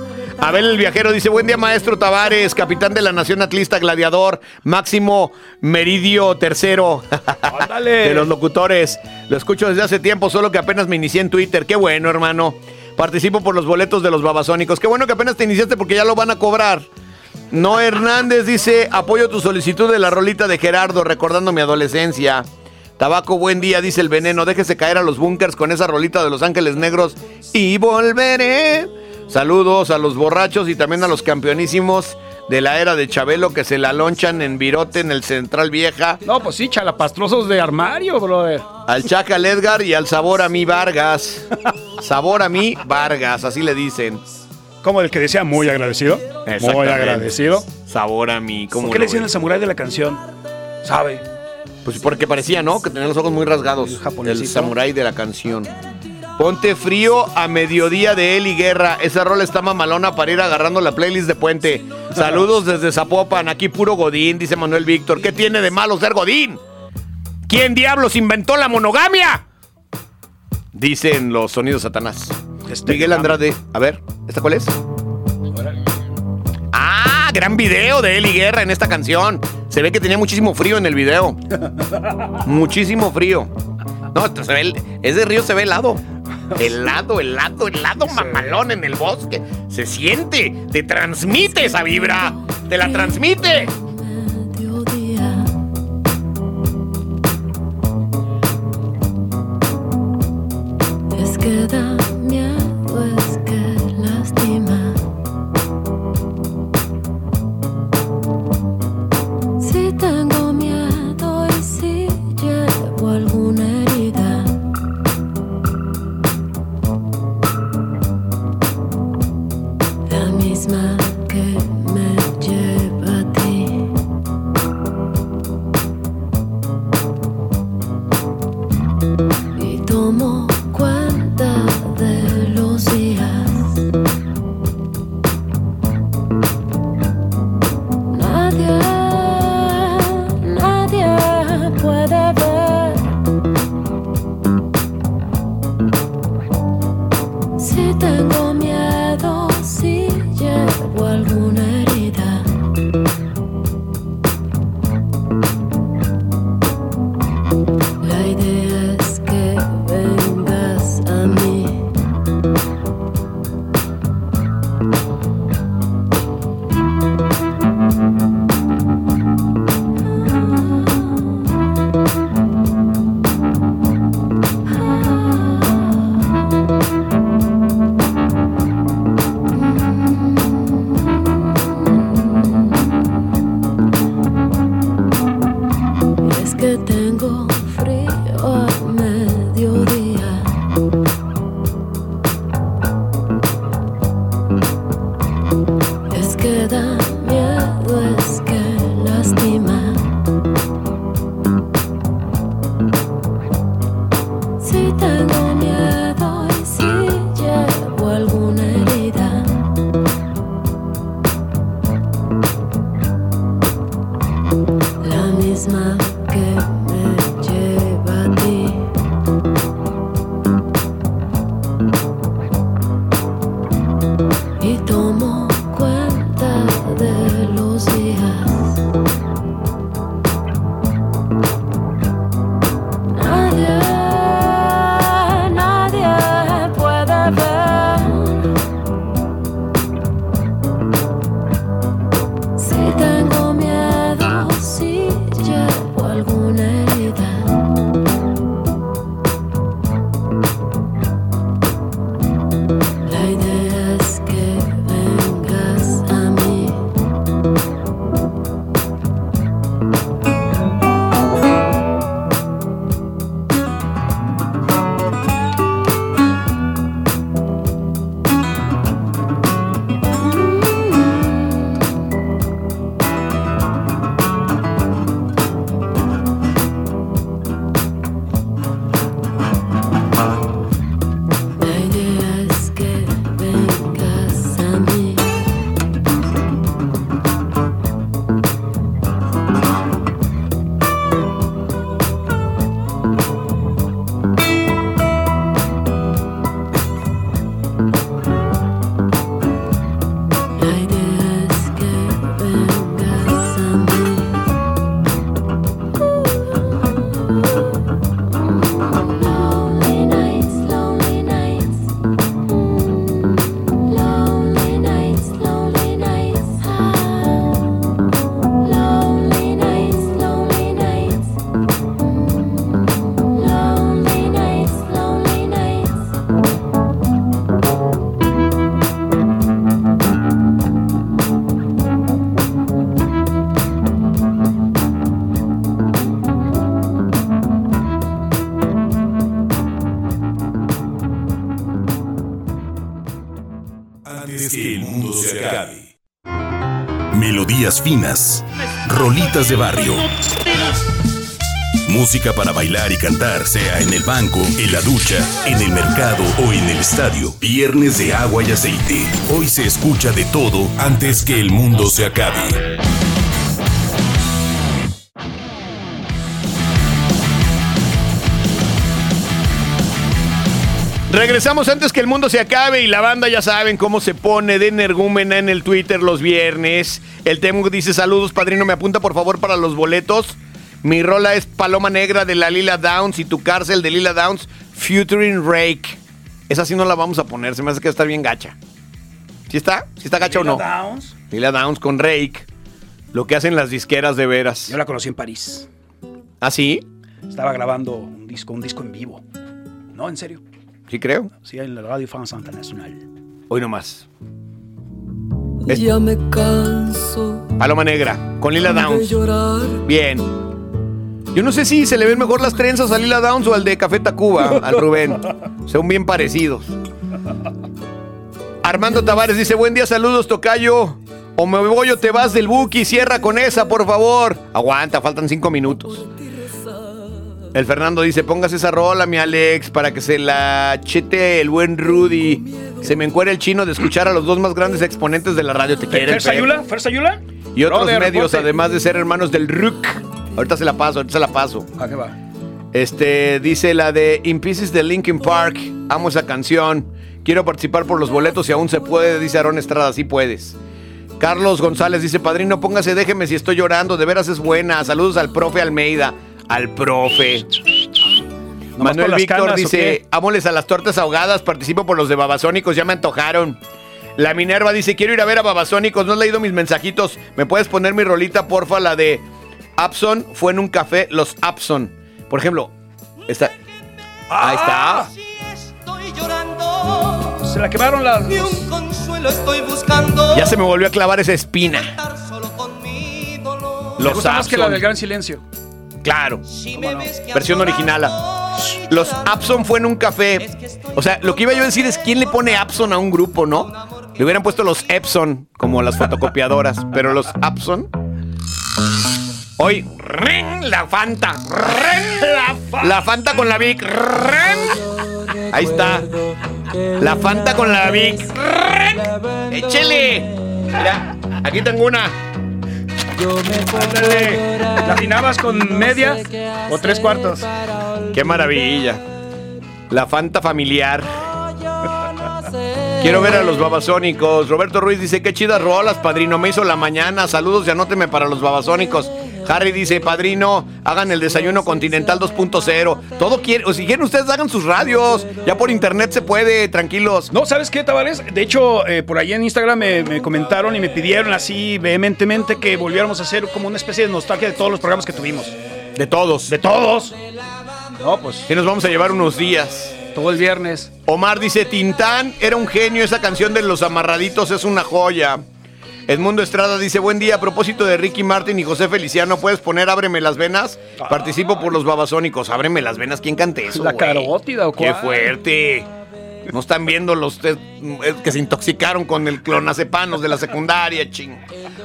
Abel el viajero dice, buen día maestro Tavares, capitán de la Nación Atlista Gladiador, máximo meridio tercero [LAUGHS] de los locutores. Lo escucho desde hace tiempo, solo que apenas me inicié en Twitter. Qué bueno, hermano. Participo por los boletos de los babasónicos. Qué bueno que apenas te iniciaste porque ya lo van a cobrar. No Hernández dice, apoyo tu solicitud de la rolita de Gerardo, recordando mi adolescencia. Tabaco, buen día, dice el veneno. Déjese caer a los bunkers con esa rolita de Los Ángeles Negros y volveré. Saludos a los borrachos y también a los campeonísimos de la era de Chabelo que se la lonchan en Virote, en el Central Vieja. No, pues sí, chalapastrosos de armario, brother. Al Chacal Edgar y al Sabor a mí Vargas. Sabor a mí Vargas, así le dicen. Como el que decía muy agradecido. Muy agradecido. Sabor a mí. ¿cómo ¿Por qué le decían el samurái de la canción? ¿Sabe? Pues porque parecía, ¿no? Que tenía los ojos muy rasgados. El, japonesito. samurái de la canción. Ponte frío a mediodía de Eli Guerra. Esa rola está mamalona para ir agarrando la playlist de Puente. Saludos desde Zapopan. Aquí puro Godín, dice Manuel Víctor. ¿Qué tiene de malo ser Godín? ¿Quién diablos inventó la monogamia? Dicen los sonidos Satanás. Este Miguel Andrade. A ver, ¿esta cuál es? Ah, gran video de Eli Guerra en esta canción. Se ve que tenía muchísimo frío en el video. [LAUGHS] muchísimo frío. No, se ve, el- ese río se ve helado. [LAUGHS] Helado, helado, helado, mamalón en el bosque. Se siente, te transmite esa vibra. Te la transmite. mediodía. Es que rolitas de barrio. Música para bailar y cantar, sea en el banco, en la ducha, en el mercado o en el estadio. Viernes de agua y aceite. Hoy se escucha de todo antes que el mundo se acabe. Regresamos antes que el mundo se acabe y la banda ya saben cómo se pone de energúmena en el Twitter los viernes. El Temo dice saludos, padrino, me apunta por favor para los boletos. Mi rola es Paloma Negra de la Lila Downs y tu cárcel de Lila Downs, Futuring Rake. Esa sí no la vamos a poner, se me hace que va a estar bien gacha. ¿Sí está? ¿Sí está gacha o no? Lila Downs. Lila Downs con Rake. Lo que hacen las disqueras de veras. Yo la conocí en París. ¿Ah, sí? Estaba grabando un disco, un disco en vivo. No, en serio. Sí, creo. Sí, en la Radio France Internacional. Hoy nomás. Ya me canso Paloma Negra, con Lila Downs. llorar. Bien. Yo no sé si se le ven mejor las trenzas a Lila Downs o al de Café Tacuba, al Rubén. [LAUGHS] Son bien parecidos. Armando Tavares dice, buen día, saludos, Tocayo. O me voy o te vas del Buki, cierra con esa, por favor. Aguanta, faltan cinco minutos. El Fernando dice, póngase esa rola, mi Alex, para que se la chete el buen Rudy. Se me encuera el chino de escuchar a los dos más grandes exponentes de la radio. ¿Te quiere? ¿Fer Sayula? ¿Fer Sayula? Y otros Brother, medios, además de ser hermanos del RUC. Ahorita se la paso, ahorita se la paso. ¿A qué va? Este, dice la de In Pieces de Linkin Park. Amo esa canción. Quiero participar por los boletos si aún se puede, dice Aaron Estrada. Sí puedes. Carlos González dice, padrino, póngase, déjeme si estoy llorando. De veras es buena. Saludos al profe Almeida. Al profe. ¿Nomás Manuel Víctor canas dice, qué? ámoles a las tortas ahogadas, participo por los de Babasónicos, ya me antojaron. La Minerva dice, quiero ir a ver a Babasónicos, no has leído mis mensajitos. ¿Me puedes poner mi rolita, porfa? La de Abson fue en un café, los Abson. Por ejemplo, esta... Ahí está. Estoy llorando Se la quemaron las. y un consuelo estoy buscando. Ya se me volvió a clavar esa espina. Me Los gusta más que la del Gran Silencio. Claro. Versión original. Los Abson fue en un café. O sea, lo que iba yo a decir es quién le pone Abson a un grupo, ¿no? Le hubieran puesto los Epson como las fotocopiadoras, pero los Abson. Hoy, ren, la Fanta. ren, la Fanta con la Vic. ren. Ahí está. La Fanta con la Vic. ren. Échele. Mira, aquí tengo una. Ándale. ¿La afinabas con media o tres cuartos? Qué maravilla. La Fanta familiar. Quiero ver a los babasónicos. Roberto Ruiz dice, qué chidas rolas, padrino. Me hizo la mañana. Saludos y anóteme para los babasónicos. Harry dice, padrino, hagan el desayuno continental 2.0. Todo quiere, o si quieren ustedes hagan sus radios. Ya por internet se puede, tranquilos. No, ¿sabes qué, Tavares? De hecho, eh, por ahí en Instagram me, me comentaron y me pidieron así vehementemente que volviéramos a hacer como una especie de nostalgia de todos los programas que tuvimos. De todos. De todos. No, pues. Que nos vamos a llevar unos días. Todo el viernes. Omar dice, Tintán era un genio, esa canción de los amarraditos es una joya. Edmundo Estrada dice, buen día, a propósito de Ricky Martin y José Feliciano, ¿puedes poner Ábreme las venas? Participo por los babasónicos. Ábreme las venas, ¿quién cante eso? ¿La carótida o ¡Qué cuál? fuerte! No están viendo los eh, que se intoxicaron con el clonacepanos de la secundaria, ching.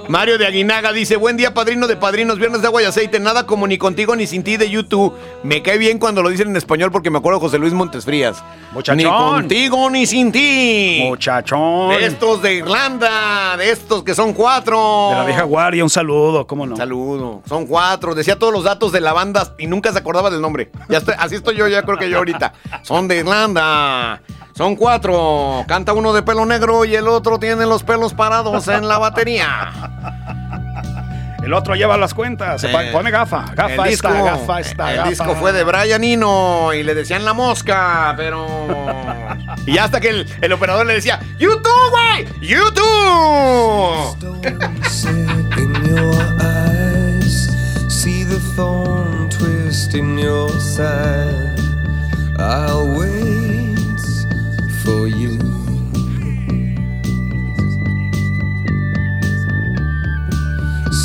Mario de Aguinaga dice, buen día, padrino de padrinos, viernes de agua y aceite, nada como ni contigo ni sin ti de YouTube. Me cae bien cuando lo dicen en español porque me acuerdo de José Luis Montes Frías. Muchachón. Ni contigo ni sin ti. Muchachón. De estos de Irlanda, de estos que son cuatro. De la vieja guardia, un saludo, ¿cómo no? Saludo. Son cuatro. Decía todos los datos de la banda y nunca se acordaba del nombre. Ya estoy, así estoy yo, ya creo que yo ahorita. Son de Irlanda. Son cuatro. Canta uno de pelo negro y el otro tiene los pelos parados en la batería. El otro lleva las cuentas. Se Eh, pone gafa. Gafa el disco, esta, gafa esta. el gafa. disco fue de Brian Eno y le decían la mosca, pero. y hasta que el, el operador le decía: ¡YouTube, güey! ¡YouTube!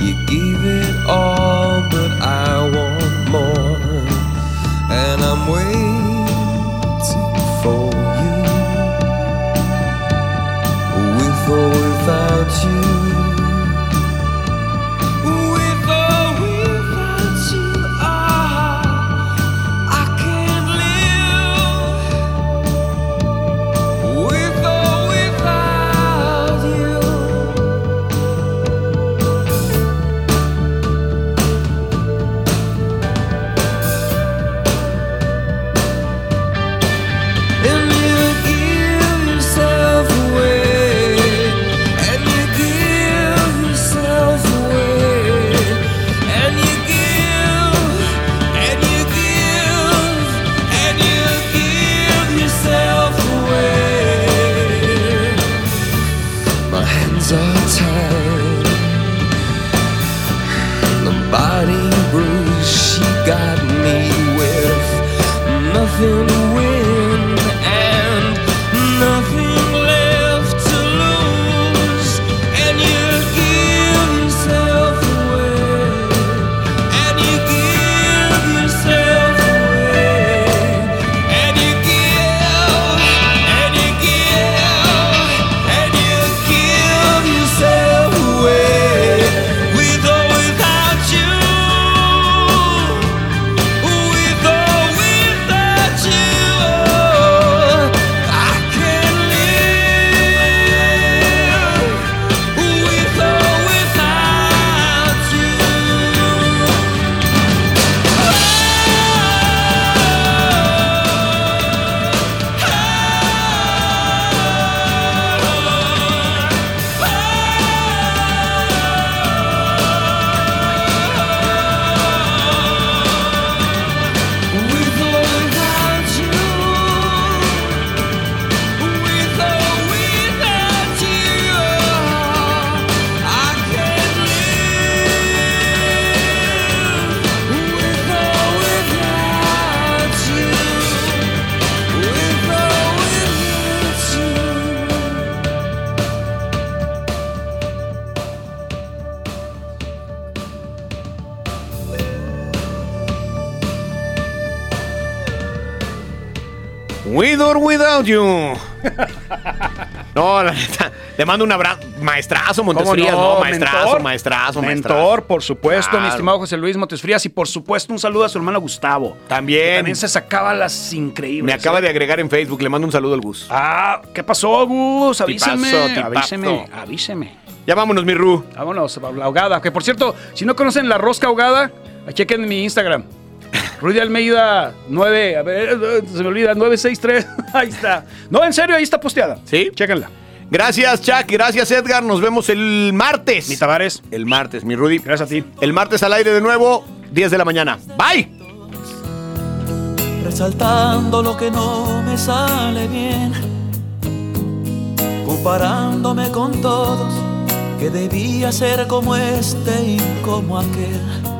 You gave it all, but I want more. And I'm waiting for you. With or without you. You. [LAUGHS] No, la neta. Le mando un abrazo. Maestrazo, Montes ¿Cómo Frías, no? ¿no? Maestrazo, Mentor. maestrazo, maestrazo. Mentor, por supuesto, mi estimado José Luis Montes Frías. Y por supuesto, un saludo a su hermano Gustavo. También. que También se sacaba las increíbles. Me acaba ¿eh? de agregar en Facebook. Le mando un saludo al Gus. Ah, ¿qué pasó, Gus? Avíseme. Tipazo, tipazo. Avíseme, avíseme. Ya vámonos, mi Ru. Vámonos, la ahogada. Que por cierto, si no conocen la rosca ahogada, chequen mi Instagram. Rudy Almeida 9, a ver, eh, se me olvida, 963. [LAUGHS] Ahí está. No, en serio, ahí está posteada. ¿Sí? Chéquenla. Gracias, Chuck. Gracias, Edgar. Nos vemos el martes. Mi Tavares. El martes, mi Rudy. Gracias a ti. El martes al aire de nuevo, 10 de la mañana. Bye. resaltando lo que no me sale bien, comparándome con todos, que debía ser como este y como aquel.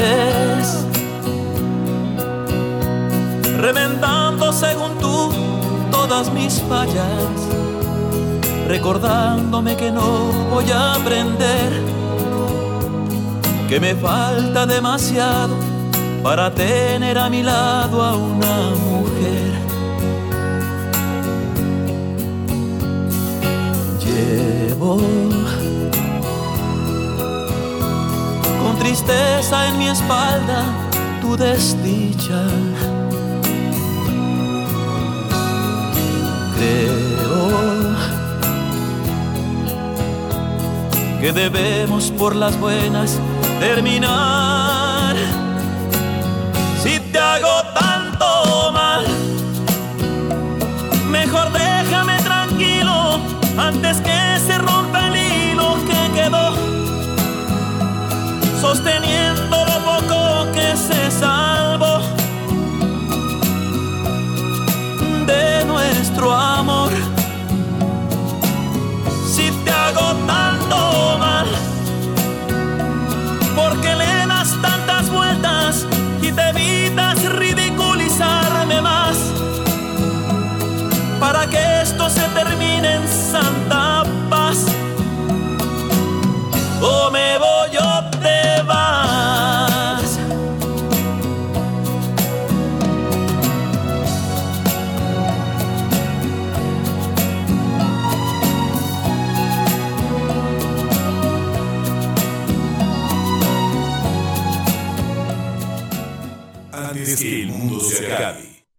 Vives remendando según tú todas mis fallas, recordándome que no voy a aprender que me falta demasiado para tener a mi lado a una mujer. Llevo tristeza en mi espalda tu desdicha. Creo que debemos por las buenas terminar. Si te hago tanto mal, mejor déjame tranquilo antes que se sosteniendo lo poco que se salvó de nuestro amor. Si te hago tanto mal, porque le das tantas vueltas y te evitas ridiculizarme más, para que esto se termine en